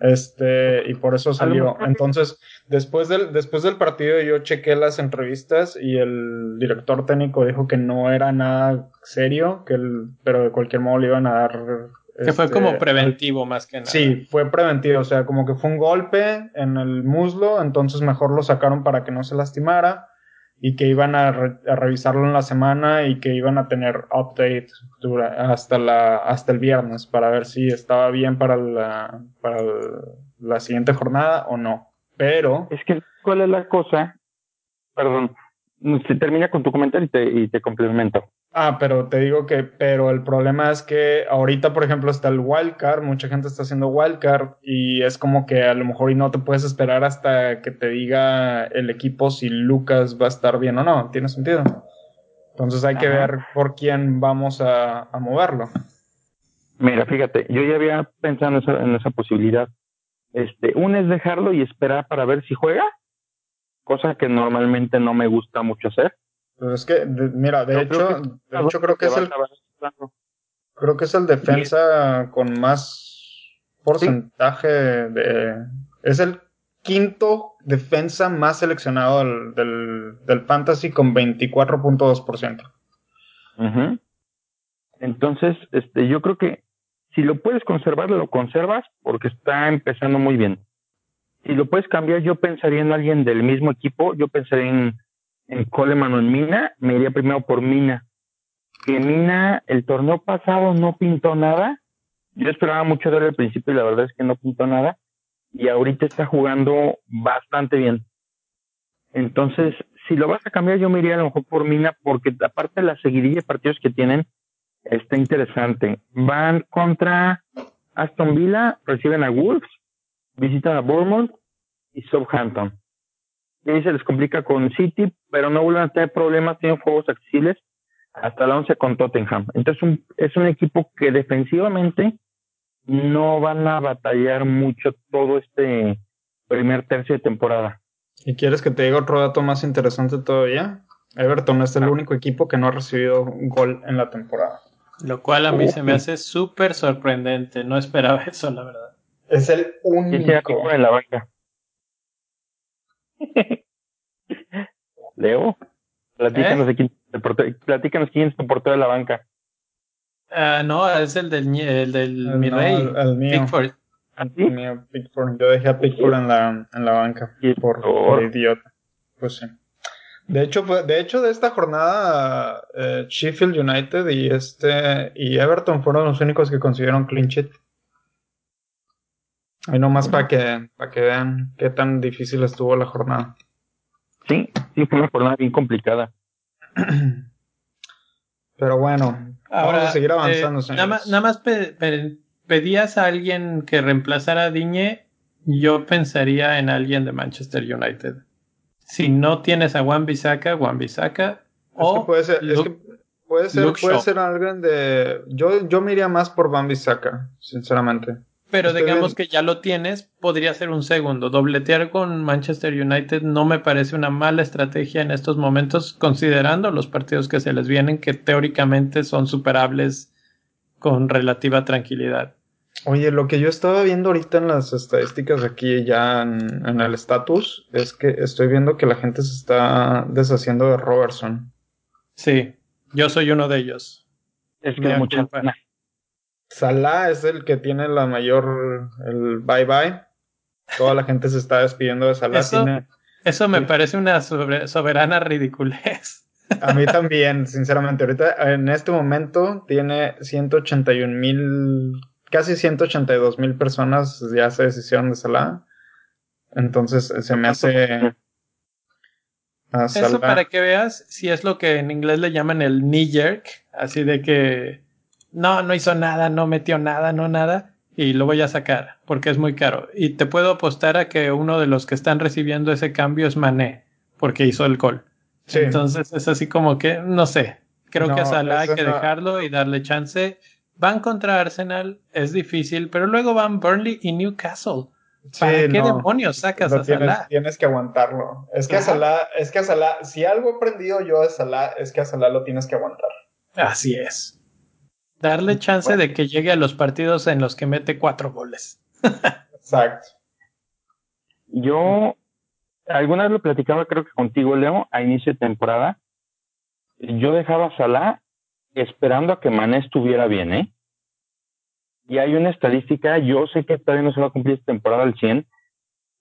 Este, y por eso salió. Entonces, después del, después del partido yo chequé las entrevistas y el director técnico dijo que no era nada serio, que el, pero de cualquier modo le iban a dar. Que fue como este, preventivo más que nada. Sí, fue preventivo, o sea, como que fue un golpe en el muslo, entonces mejor lo sacaron para que no se lastimara y que iban a, revisarlo en la semana y que iban a tener update hasta la hasta el viernes para ver si estaba bien para la para la siguiente jornada o no. Pero es que cuál es la cosa, perdón, se termina con tu comentario y te, y te complemento. Ah, pero te digo que, pero el problema es que ahorita, por ejemplo, está el wildcard, mucha gente está haciendo wildcard y es como que a lo mejor y no te puedes esperar hasta que te diga el equipo si Lucas va a estar bien o no, ¿tiene sentido? Entonces hay que ver por quién vamos a, moverlo. Mira, fíjate, yo ya había pensado en esa, en esa posibilidad. Este, un es dejarlo y esperar para ver si juega, cosa que normalmente no me gusta mucho hacer pero es que, mira, de hecho, de hecho creo que es el, creo que es el defensa con más porcentaje de, es el quinto defensa más seleccionado del, del, fantasy con 24.2%. Entonces, este, yo creo que si lo puedes conservar, lo conservas porque está empezando muy bien. Si lo puedes cambiar, yo pensaría en alguien del mismo equipo, yo pensaría en en Coleman o en Mina, me iría primero por Mina. Que Mina, el torneo pasado no pintó nada. Yo esperaba mucho de él al principio y la verdad es que no pintó nada. Y ahorita está jugando bastante bien. Entonces, si lo vas a cambiar, yo me iría a lo mejor por Mina, porque aparte de la seguidilla de partidos que tienen, está interesante. Van contra Aston Villa, reciben a Wolves, visitan a Bournemouth y Southampton y se les complica con City, pero no vuelven a tener problemas, tienen juegos accesibles hasta la 11 con Tottenham. Entonces un, es un equipo que defensivamente no van a batallar mucho todo este primer tercio de temporada. ¿Y quieres que te diga otro dato más interesante todavía? Everton es el ah. único equipo que no ha recibido un gol en la temporada. Lo cual a mí se me hace súper sorprendente. No esperaba eso, la verdad. Es el único. en la banca. Leo, platícanos, ¿Eh? quién, platícanos quién es tu portero de la banca. Uh, no, es el del, el del mi rey, el, mío. Pickford. ¿Ah, el mío, Pickford. Yo dejé a Pickford en la, en la banca por, por, idiota. Pues sí. De hecho, de hecho, de esta jornada, eh, Sheffield United y este y Everton fueron los únicos que consiguieron clean sheet. Ahí nomás para que, para que vean qué tan difícil estuvo la jornada. Sí, sí, fue una jornada bien complicada. Pero bueno, Ahora, vamos a seguir avanzando. Eh, nada más, nada más pedías a alguien que reemplazara a Diñe, yo pensaría en alguien de Manchester United. Si no tienes a Juan Bisaca, Juan Bisaca. o puede ser, es que puede ser, puede ser alguien de. Yo, yo me iría más por Juan Bisaca, sinceramente. Pero digamos que ya lo tienes, podría ser un segundo. Dobletear con Manchester United no me parece una mala estrategia en estos momentos, considerando los partidos que se les vienen, que teóricamente son superables con relativa tranquilidad. Oye, lo que yo estaba viendo ahorita en las estadísticas aquí ya en, el status es que estoy viendo que la gente se está deshaciendo de Robertson. Sí, yo soy uno de ellos. Es que mucha pena. Salah es el que tiene la mayor, el bye bye. Toda la gente se está despidiendo de Salah. Eso, me parece una soberana ridiculez. A mí también, sinceramente. Ahorita, en este momento, tiene 181 mil, casi 182 mil personas ya se deshicieron de Salah. Entonces, se me hace... Eso para que veas si es lo que en inglés le llaman el knee jerk, así de que no, no hizo nada, no metió nada, no nada, y lo voy a sacar porque es muy caro. Y te puedo apostar a que uno de los que están recibiendo ese cambio es Mané, porque hizo el gol. Entonces es así como que, no sé, creo que a Salah hay que dejarlo y darle chance. Van contra Arsenal, es difícil, pero luego van Burnley y Newcastle. ¿Para qué demonios sacas a tienes, Salah? Tienes que aguantarlo. Es que a Salah, es que a Salah, si algo he aprendido yo de Salah, es que a Salah lo tienes que aguantar. Así es. Darle chance de que llegue a los partidos en los que mete cuatro goles. Exacto. Yo alguna vez lo platicaba, creo que contigo, Leo, a inicio de temporada. Yo dejaba a Salah esperando a que Mané estuviera bien, ¿eh? Y hay una estadística, yo sé que todavía no se va a cumplir esta temporada al 100,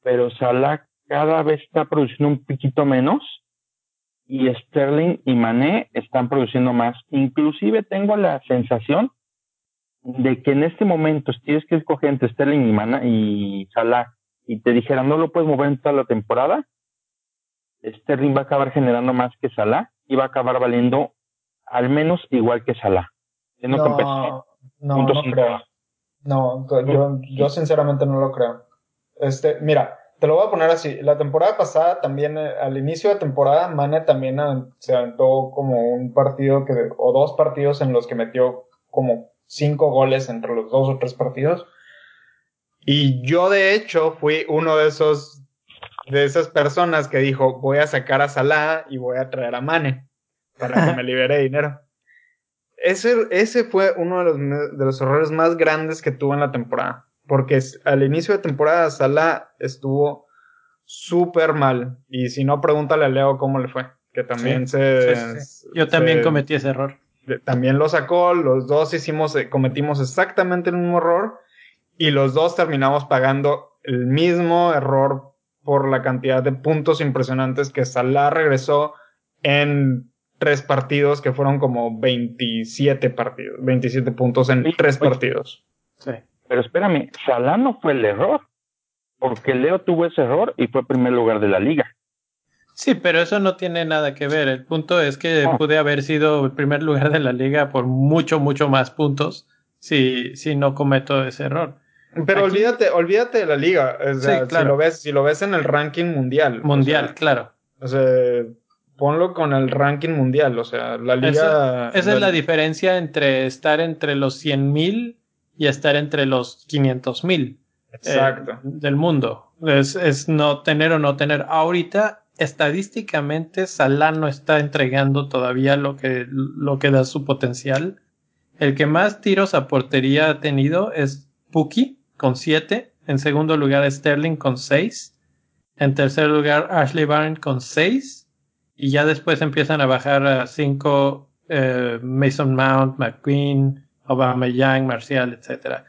pero Salah cada vez está produciendo un poquito menos y Sterling y Mané están produciendo más. Inclusive tengo la sensación de que en este momento, si tienes que escoger entre Sterling y, Mané y Salah y te dijera no lo puedes mover en toda la temporada, Sterling va a acabar generando más que Salah y va a acabar valiendo al menos igual que Salah. No, no, no, creo. No, yo, yo sinceramente no lo creo. Este, mira, te lo voy a poner así. La temporada pasada también, eh, al inicio de temporada, Mane también se aventó como un partido que, o dos partidos en los que metió como cinco goles entre los dos o tres partidos. Y yo, de hecho, fui uno de esos, de esas personas que dijo, voy a sacar a Salah y voy a traer a Mane para que me libere dinero. Ese, ese fue uno de los, de los errores más grandes que tuvo en la temporada porque al inicio de temporada Salah estuvo súper mal. Y si no, pregúntale a Leo cómo le fue. Que también se, Yo también cometí ese error. También lo sacó, los dos hicimos, eh, cometimos exactamente el mismo error. Y los dos terminamos pagando el mismo error por la cantidad de puntos impresionantes que Salah regresó en tres partidos, que fueron como 27 partidos, 27 puntos en tres partidos. Sí. Pero espérame, Salah no fue el error, porque Leo tuvo ese error y fue primer lugar de la liga. Sí, pero eso no tiene nada que ver. El punto es que pude haber sido el primer lugar de la liga por mucho, mucho más puntos si, si no cometo ese error. Pero olvídate, olvídate de la liga. sí, claro. si, lo ves, si lo ves en el ranking mundial. Mundial, claro. O sea, ponlo con el ranking mundial. O sea, la liga. esa es la diferencia entre estar entre los 100.000 y estar entre los 500 mil eh, del mundo. Es, es, no tener o no tener. Ahorita, estadísticamente, Salah no está entregando todavía lo que, lo que da su potencial. El que más tiros a portería ha tenido es Puki con 7. En segundo lugar, Sterling con 6. En tercer lugar, Ashley Barnes con 6. Y ya después empiezan a bajar a 5 eh, Mason Mount, McQueen, Obama Young, Marcial, etc.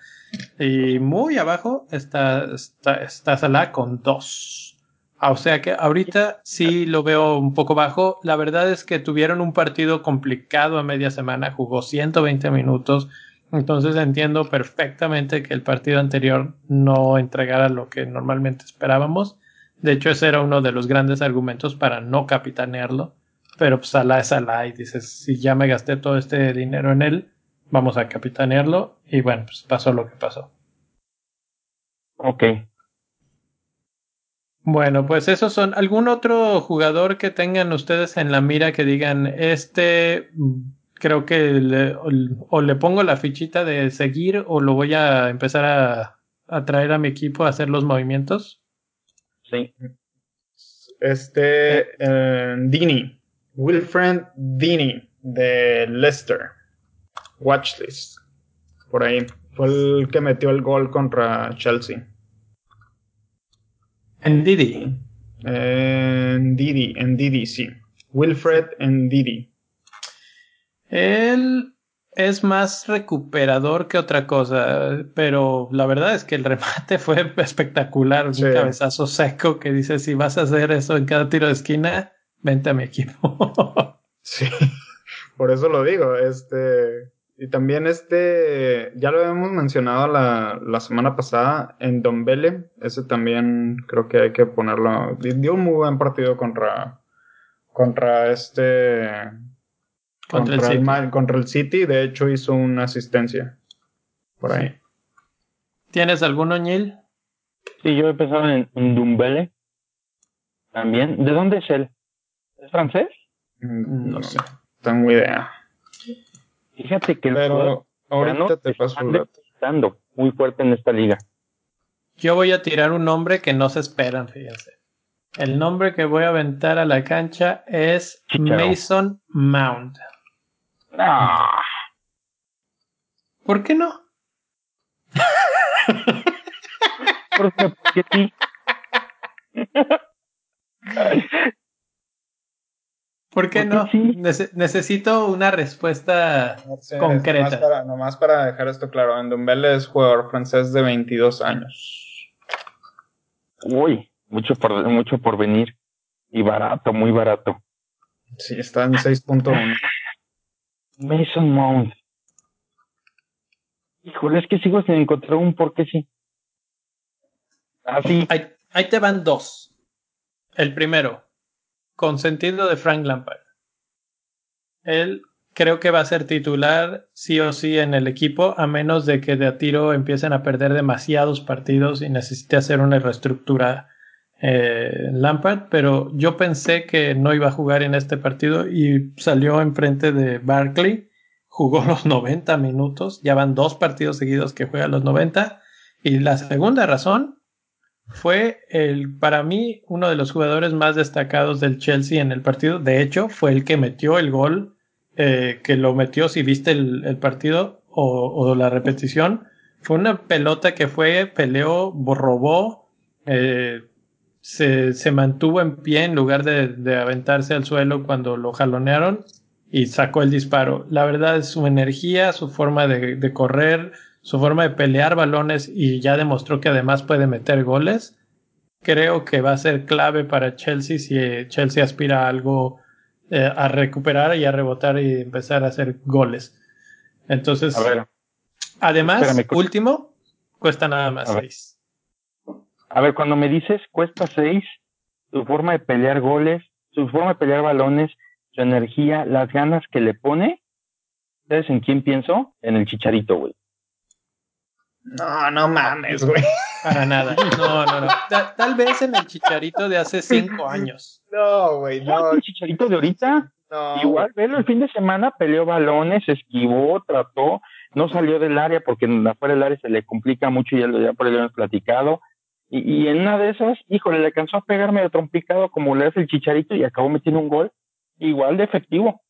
Y muy abajo está, está, Salah con dos. Ah, o sea que ahorita sí lo veo un poco bajo. La verdad es que tuvieron un partido complicado a media semana, jugó 120 minutos. Entonces entiendo perfectamente que el partido anterior no entregara lo que normalmente esperábamos. De hecho, ese era uno de los grandes argumentos para no capitanearlo. Pero pues Salah es Salah y dices, si ya me gasté todo este dinero en él, vamos a capitanearlo y bueno, pues pasó lo que pasó. Ok. Bueno, pues esos son. ¿Algún otro jugador que tengan ustedes en la mira que digan, este creo que o, le pongo la fichita de seguir o lo voy a empezar a, a traer a mi equipo a hacer los movimientos? Sí. Este, eh, Dini, Wilfred Dini de Leicester. Watchlist. Por ahí. Fue el que metió el gol contra Chelsea. En Didi. En Didi, en Didi, sí. Wilfred en Didi. Él es más recuperador que otra cosa, pero la verdad es que el remate fue espectacular, un cabezazo seco que dice si vas a hacer eso en cada tiro de esquina, vente a mi equipo. sí, por eso lo digo, este y también este, ya lo habíamos mencionado la, la semana pasada, en Don Bele, ese también creo que hay que ponerlo, dio un muy buen partido contra, contra este, contra, el, contra el City, de hecho hizo una asistencia por ahí. ¿Tienes algún Oñil? Sí, yo he pensado en, en Dumbele. También. ¿De dónde es él? ¿Es francés? Mm, no, sé. Tengo idea. Fíjate que Pero ahorita te paso muy fuerte en esta liga. Yo voy a tirar un nombre que no se esperan, fíjense. El nombre que voy a aventar a la cancha es Mason Mount. Ah. ¿Por qué no? Porque, porque sí. ¿Por qué no? necesito una respuesta concreta. Nomás para, dejar esto claro, Endumbele es jugador francés de 22 años. Uy, mucho por, mucho por venir. Y barato, muy barato. Sí, está en 6.1. Mason Mount. Híjole, es que sigo sin encontrar un por qué sí. Así. Ah, ahí te van dos. El primero, consentido de Frank Lampard. Él creo que va a ser titular sí o sí en el equipo, a menos de que de a tiro empiecen a perder demasiados partidos y necesite hacer una reestructura eh, Lampard, pero yo pensé que no iba a jugar en este partido y salió enfrente de Barkley, jugó los 90 minutos, ya van dos partidos seguidos que juega los 90 y la segunda razón fue el, para mí uno de los jugadores más destacados del Chelsea en el partido. De hecho, fue el que metió el gol, eh, que lo metió, si viste el, partido o, la repetición. Fue una pelota que fue, peleó, robó, eh, se, se, mantuvo en pie en lugar de, de, aventarse al suelo cuando lo jalonearon y sacó el disparo. La verdad es su energía, su forma de, de correr, su forma de pelear balones y ya demostró que además puede meter goles, creo que va a ser clave para Chelsea si eh, Chelsea aspira a algo eh, a recuperar y a rebotar y empezar a hacer goles. Entonces, además, último, cuesta nada más a seis. A ver, cuando me dices cuesta seis, su forma de pelear goles, su forma de pelear balones, su energía, las ganas que le pone, ¿sabes en quién pienso? En el chicharito, güey. No, no mames, güey. Para nada. No, no, no. tal vez en el chicharito de hace cinco años. No, güey, no. ¿El chicharito de ahorita? No. Igual, velo, el fin de semana peleó balones, esquivó, trató, no salió del área porque afuera del área se le complica mucho y ya, ya por el hemos platicado. Y, y, en una de esas, híjole, le alcanzó a pegarme de trompicado como le hace el chicharito y acabó metiendo un gol igual de efectivo.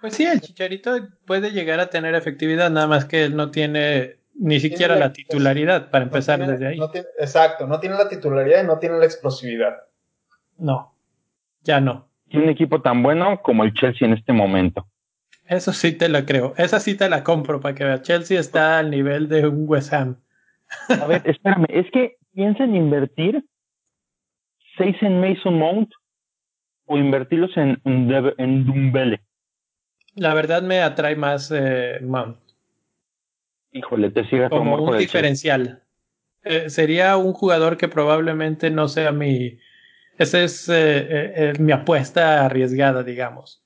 Pues sí, el chicharito puede llegar a tener efectividad, nada más que él no tiene ni siquiera la, titularidad, para empezar desde ahí. exacto, no tiene la titularidad y no tiene la explosividad. No, ya no. Tiene un equipo tan bueno como el Chelsea en este momento. Eso sí te la creo. Esa sí te la compro para que vea. Chelsea está al nivel de un West Ham. A ver, espérame. Es que piensa en invertir seis en Mason Mount o invertirlos en, en Dumbele. La verdad me atrae más eh, Mount híjole, te sigas como un diferencial. Eh, sería un jugador que probablemente no sea mi. Esa es eh, eh, mi apuesta arriesgada, digamos.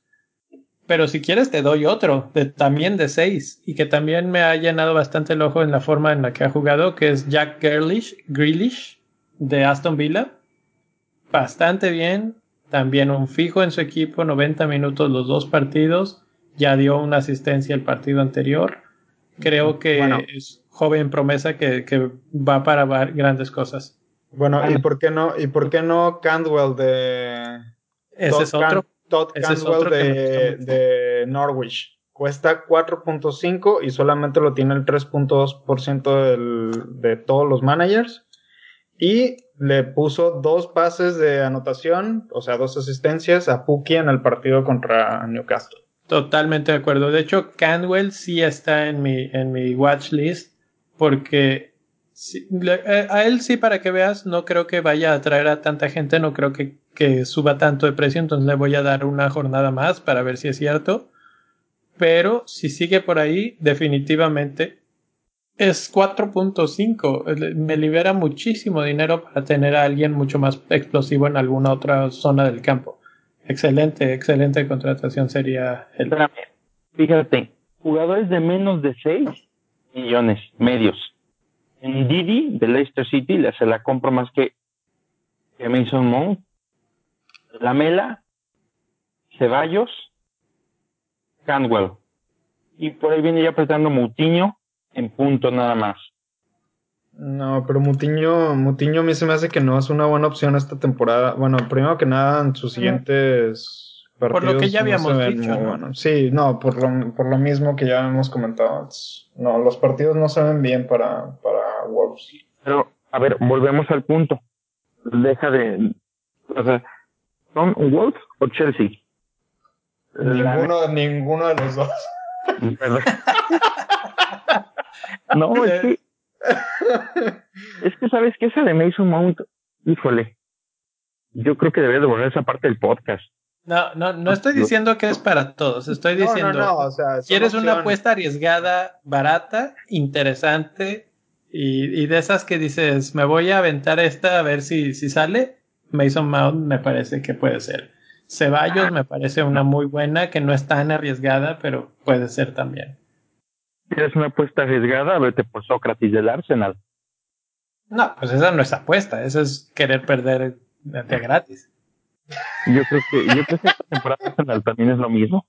Pero si quieres, te doy otro, de, también de seis, y que también me ha llenado bastante el ojo en la forma en la que ha jugado, que es Jack Grealish, Grealish de Aston Villa. Bastante bien, también un fijo en su equipo, 90 minutos los dos partidos, ya dio una asistencia el partido anterior creo que es joven promesa que, que, va para grandes cosas. Bueno, ¿y por qué no, y por qué no Candwell de ese es otro, Todd Candwell de, de, Norwich? Cuesta 4.5 y solamente lo tiene el 3.2% de todos los managers. Y le puso dos pases de anotación, o sea, dos asistencias a Puki en el partido contra Newcastle. Totalmente de acuerdo. De hecho, Canwell sí está en mi, en mi watch list porque eh, a él sí, para que veas, no creo que vaya a atraer a tanta gente, no creo que, que suba tanto de precio, entonces le voy a dar una jornada más para ver si es cierto. Pero si sigue por ahí, definitivamente es 4.5. Me libera muchísimo dinero para tener a alguien mucho más explosivo en alguna otra zona del campo. Excelente, excelente contratación sería el. Fíjate, jugadores de menos de 6 millones medios. En Didi de Leicester City se la compro más que, Mason Mount, Lamela, Ceballos, Candwell. Y por ahí viene ya apretando Mutiño en punto nada más. No, pero Mutiño, Mutiño a mí se me hace que no es una buena opción esta temporada. Bueno, primero que nada, en sus siguientes partidos. Por lo que ya habíamos dicho. Sí, no, por lo, por lo mismo que ya hemos comentado No, los partidos no se ven bien para, para Wolves. Pero a ver, volvemos al punto. Deja de, o sea, ¿son Wolves o Chelsea? Ninguno, ninguno de los dos. no, es que, es que sabes que esa de Mason Mount, híjole, yo creo que debería devolver esa parte del podcast. No, no, no estoy diciendo que es para todos. Estoy diciendo, no, quieres una apuesta arriesgada, barata, interesante y, y, de esas que dices, me voy a aventar esta a ver si, si sale. Mason Mount me parece que puede ser. Ceballos me parece una muy buena, que no es tan arriesgada, pero puede ser también. ¿Quieres una apuesta arriesgada? Vete por Sócrates del Arsenal. No, pues esa no es apuesta, eso es querer perder de gratis. Yo creo que, yo creo que esta temporada Arsenal también es lo mismo.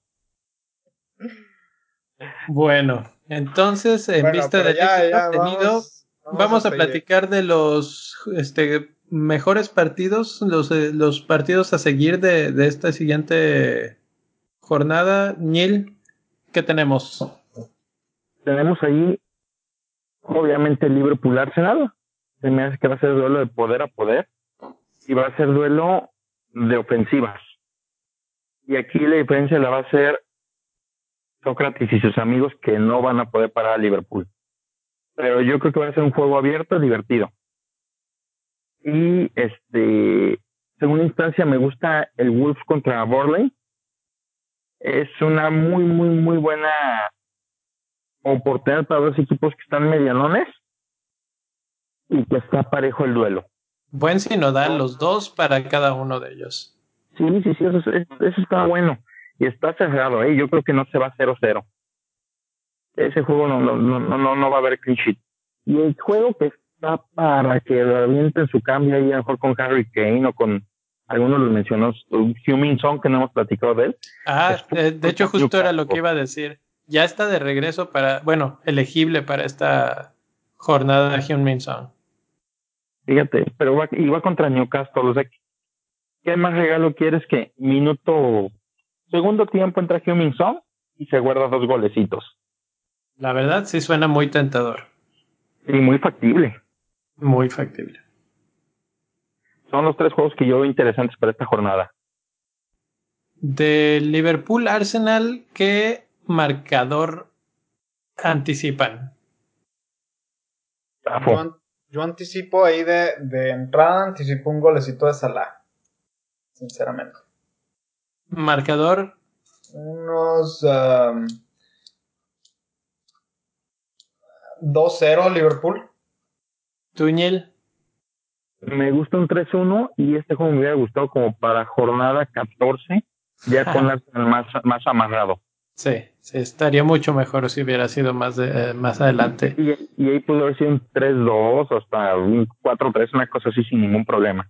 Bueno, entonces, en vista de ya, contenido, vamos, a, platicar de los este, mejores partidos, los, eh, los partidos a seguir de, de esta siguiente jornada. Neil, ¿qué tenemos? Tenemos ahí, obviamente, Liverpool Arsenal. Se me hace que va a ser duelo de poder a poder. Y va a ser duelo de ofensivas. Y aquí la diferencia la va a ser Sócrates y sus amigos que no van a poder parar a Liverpool. Pero yo creo que va a ser un juego abierto, divertido. Y este, según instancia, me gusta el Wolves contra Borley. Es una muy, muy, muy buena oportunidad para dos equipos que están medianones y que está parejo el duelo. Buen sinodal los dos para cada uno de ellos. Sí, sí, sí, eso, eso está bueno. Y está cerrado, ¿eh? Yo creo que no se va 0-0. Ese juego no, no, no, no, no va a haber clean sheet. Y el juego que está para que avienten su cambio ahí a mejor con Harry Kane o con algunos los mencionó, Humin Song, que no hemos platicado de él. Ah, de, hecho justo era lo que iba a decir. Ya está de regreso para, bueno, elegible para esta jornada de Humin Song. Fíjate, pero va, iba contra Newcastle, o sea, ¿qué más regalo quieres que minuto, segundo tiempo entra Humin Song y se guarda dos golecitos? La verdad sí suena muy tentador. Sí, muy factible. Muy factible. Son los tres juegos que yo veo interesantes para esta jornada. De Liverpool Arsenal, ¿qué marcador anticipan? Yo anticipo ahí de, de entrada, anticipo un golecito de Salah. Sinceramente. Marcador. Unos 2-0 um, Liverpool. Tuñel. Me gusta un 3-1 y este juego me hubiera gustado como para jornada 14, ya con el más, más amarrado. Sí, sí, estaría mucho mejor si hubiera sido más, de, eh, más adelante. Y, y, ahí pudo haber sido un 3-2 hasta un 4-3, una cosa así sin ningún problema.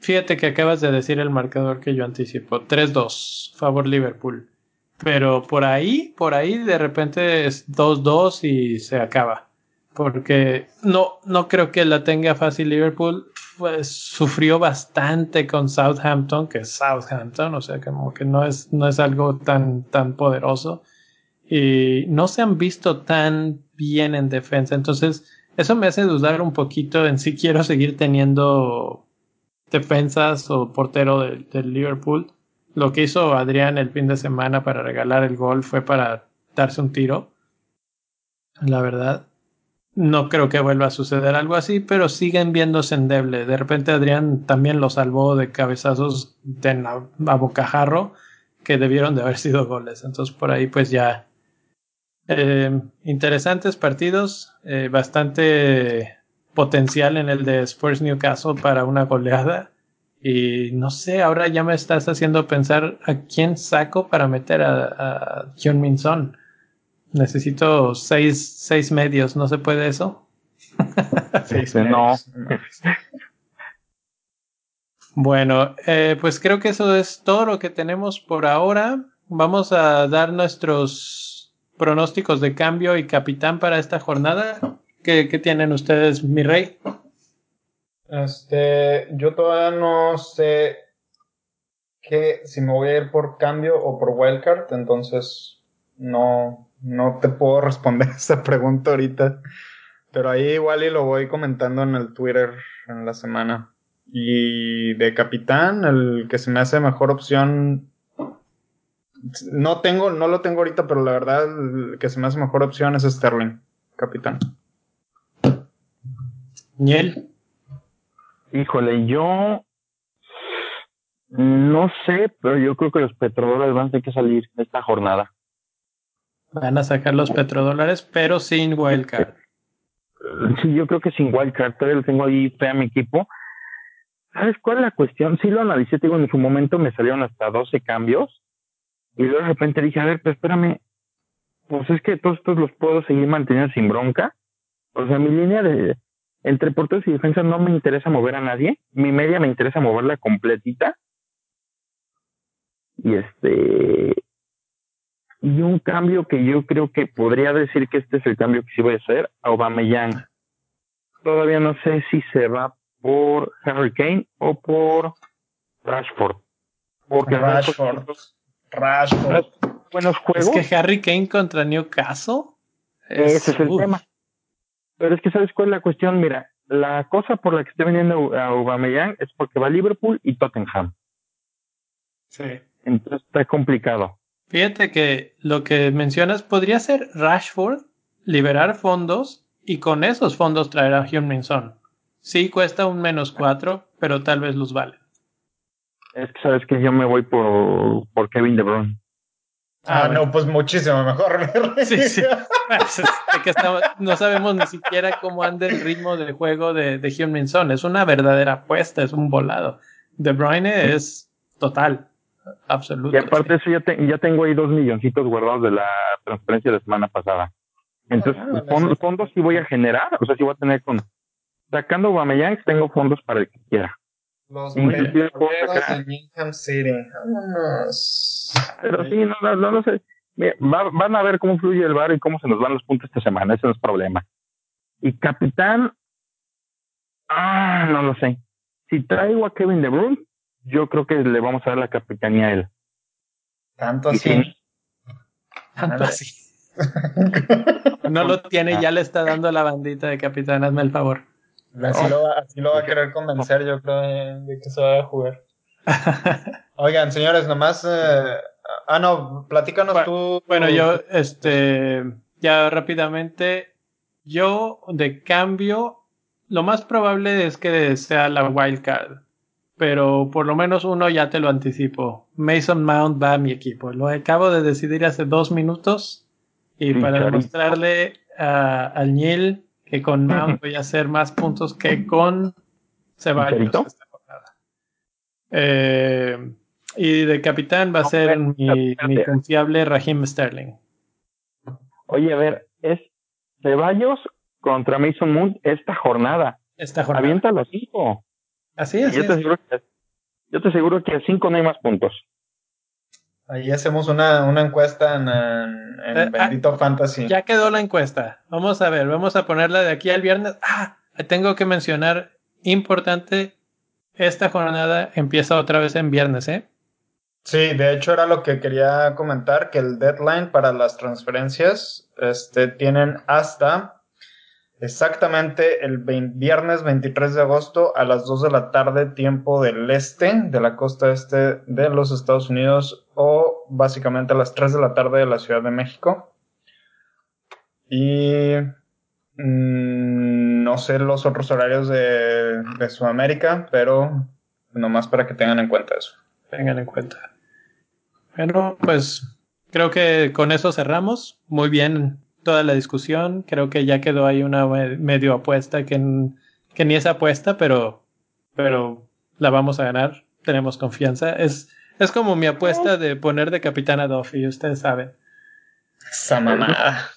Fíjate que acabas de decir el marcador que yo anticipo, 3-2, favor Liverpool. Pero por ahí, por ahí de repente es 2-2 y se acaba porque no, no creo que la tenga fácil Liverpool. Pues sufrió bastante con Southampton, que es Southampton, o sea, como que no es, no es algo tan, tan poderoso. Y no se han visto tan bien en defensa. Entonces, eso me hace dudar un poquito en si quiero seguir teniendo defensas o portero del de Liverpool. Lo que hizo Adrián el fin de semana para regalar el gol fue para darse un tiro. La verdad. No creo que vuelva a suceder algo así, pero siguen viéndose endeble. De repente Adrián también lo salvó de cabezazos de a bocajarro que debieron de haber sido goles. Entonces por ahí pues ya eh, interesantes partidos, eh, bastante potencial en el de Spurs Newcastle para una goleada. Y no sé, ahora ya me estás haciendo pensar a quién saco para meter a, a John Minson. Necesito seis, seis medios, ¿no se puede eso? seis no. bueno, eh, pues creo que eso es todo lo que tenemos por ahora. Vamos a dar nuestros pronósticos de cambio y capitán para esta jornada. ¿Qué, qué tienen ustedes, mi rey? Este, yo todavía no sé que si me voy a ir por cambio o por wildcard, entonces no, no te puedo responder esa pregunta ahorita. Pero ahí igual y lo voy comentando en el Twitter en la semana. Y de capitán, el que se me hace mejor opción. No tengo, no lo tengo ahorita, pero la verdad, el que se me hace mejor opción es Sterling, capitán. ¿Y él? Híjole, yo no sé, pero yo creo que los petrodólares van a tener que salir esta jornada. Van a sacar los petrodólares, pero sin wildcard. Sí, yo creo que sin wildcard. Todavía tengo ahí fe a mi equipo. ¿Sabes cuál es la cuestión? Sí lo analicé, digo, en su momento me salieron hasta 12 cambios. Y luego de repente dije, a ver, pero espérame. Pues es que todos estos los puedo seguir manteniendo sin bronca. O sea, mi línea de entre porteros y defensa no me interesa mover a nadie. Mi media me interesa moverla completita. Y este y un cambio que yo creo que podría decir que este es el cambio que sí voy a hacer a Aubameyang. Todavía no sé si se va por Harry Kane o por Rashford. Porque Rashford. Rashford. Buenos juegos. Es que Harry Kane contra Newcastle. Ese es el tema. Pero es que sabes cuál es la cuestión, mira, la cosa por la que estoy vendiendo a Aubameyang es porque va Liverpool y Tottenham. Sí. Entonces está complicado. Fíjate que lo que mencionas podría ser Rashford, liberar fondos y con esos fondos traer a Huminson. Sí, cuesta un menos cuatro, pero tal vez los vale. Es que sabes que yo me voy por, por Kevin De Bruyne. Ah, ah no, pues muchísimo mejor. sí, sí. Pues, que no sabemos ni siquiera cómo anda el ritmo de juego de, de Hyun Es una verdadera apuesta, es un volado. De Bruyne es total. Absoluto. Y aparte de eso, ya, ya tengo ahí dos milloncitos guardados de la transferencia de la semana pasada. Entonces, ah, fondos, sí voy a generar, o sea, sí voy a tener con. Sacando Guameyang, tengo fondos para el que quiera. Los de City. Pero sí, no, no, no, sé. van a ver cómo fluye el bar y cómo se nos van los puntos esta semana. Ese no es problema. Y capitán. Ah, no lo sé. Si traigo a Kevin De Bruyne, yo creo que le vamos a dar la capitanía a él. Tanto así. Tanto así. no lo tiene, ya le está dando la bandita de capitán, hazme el favor. Así, lo, va, así lo va a querer convencer, yo creo, de, que se va a jugar. Oigan, señores, nomás. Eh, ah, no, platícanos tú. Bueno, yo, este. Ya rápidamente. Yo, de cambio, lo más probable es que sea la wildcard pero por lo menos uno ya te lo anticipo. Mason Mount va a mi equipo. Lo acabo de decidir hace dos minutos y para demostrarle a, al Neil que con Mount voy a hacer más puntos que con Ceballos esta jornada. Eh, y de capitán va a ser mi, mi, confiable Raheem Sterling. Oye, a ver, es Ceballos contra Mason Mount esta jornada. Esta jornada. Avienta los cinco. Así es. Yo te, aseguro que, yo te aseguro que a 5 no hay más puntos. Ahí hacemos una, una encuesta en, en, eh, Bendito ah, Fantasy. Ya quedó la encuesta. Vamos a ver, vamos a ponerla de aquí al viernes. Ah, tengo que mencionar, importante, esta jornada empieza otra vez en viernes, ¿eh? Sí, de hecho era lo que quería comentar, que el deadline para las transferencias este, tienen hasta Exactamente el viernes 23 de agosto a las 2 de la tarde, tiempo del este, de la costa este de los Estados Unidos, o básicamente a las 3 de la tarde de la Ciudad de México. Y mm, no sé los otros horarios de, de Sudamérica, pero nomás para que tengan en cuenta eso. Tengan en cuenta. Bueno, pues creo que con eso cerramos. Muy bien toda la discusión. Creo que ya quedó ahí una medio apuesta que, que ni es apuesta, pero, pero la vamos a ganar. Tenemos confianza. Es, es como mi apuesta de poner de capitán a Duffy, ustedes saben. Esa mamada.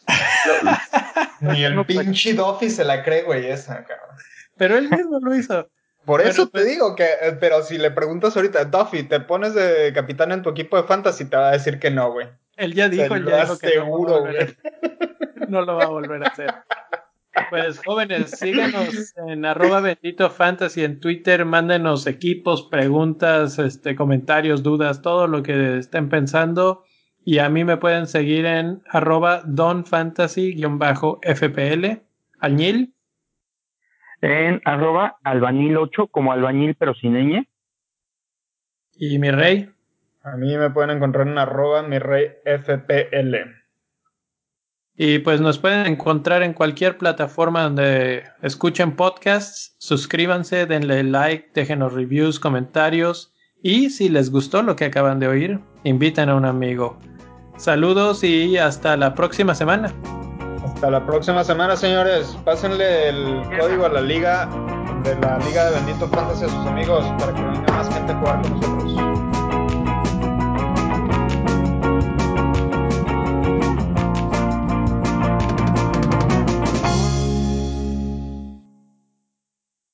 ni el pinche Duffy se la cree, güey, esa, cabrón. Pero él mismo lo hizo. Por eso te pues digo que, eh, pero si le preguntas ahorita, Duffy, ¿te pones de capitán en tu equipo de fantasy? Te va a decir que no, güey. Él ya dijo, ya dijo que seguro, güey no lo va a volver a hacer. Pues jóvenes, síganos en arroba bendito fantasy en Twitter, mándenos equipos, preguntas, este, comentarios, dudas, todo lo que estén pensando. Y a mí me pueden seguir en arroba donfantasy-fpl Alñil. En arroba albañil8 como albañil pero sin ñ. Y mi rey. A mí me pueden encontrar en arroba mi rey FPL. Y pues nos pueden encontrar en cualquier plataforma donde escuchen podcasts. Suscríbanse, denle like, déjenos reviews, comentarios. Y si les gustó lo que acaban de oír, inviten a un amigo. Saludos y hasta la próxima semana. Hasta la próxima semana, señores. Pásenle el código a la liga de la Liga de Bendito Fantasy a sus amigos para que venga más gente a jugar con nosotros.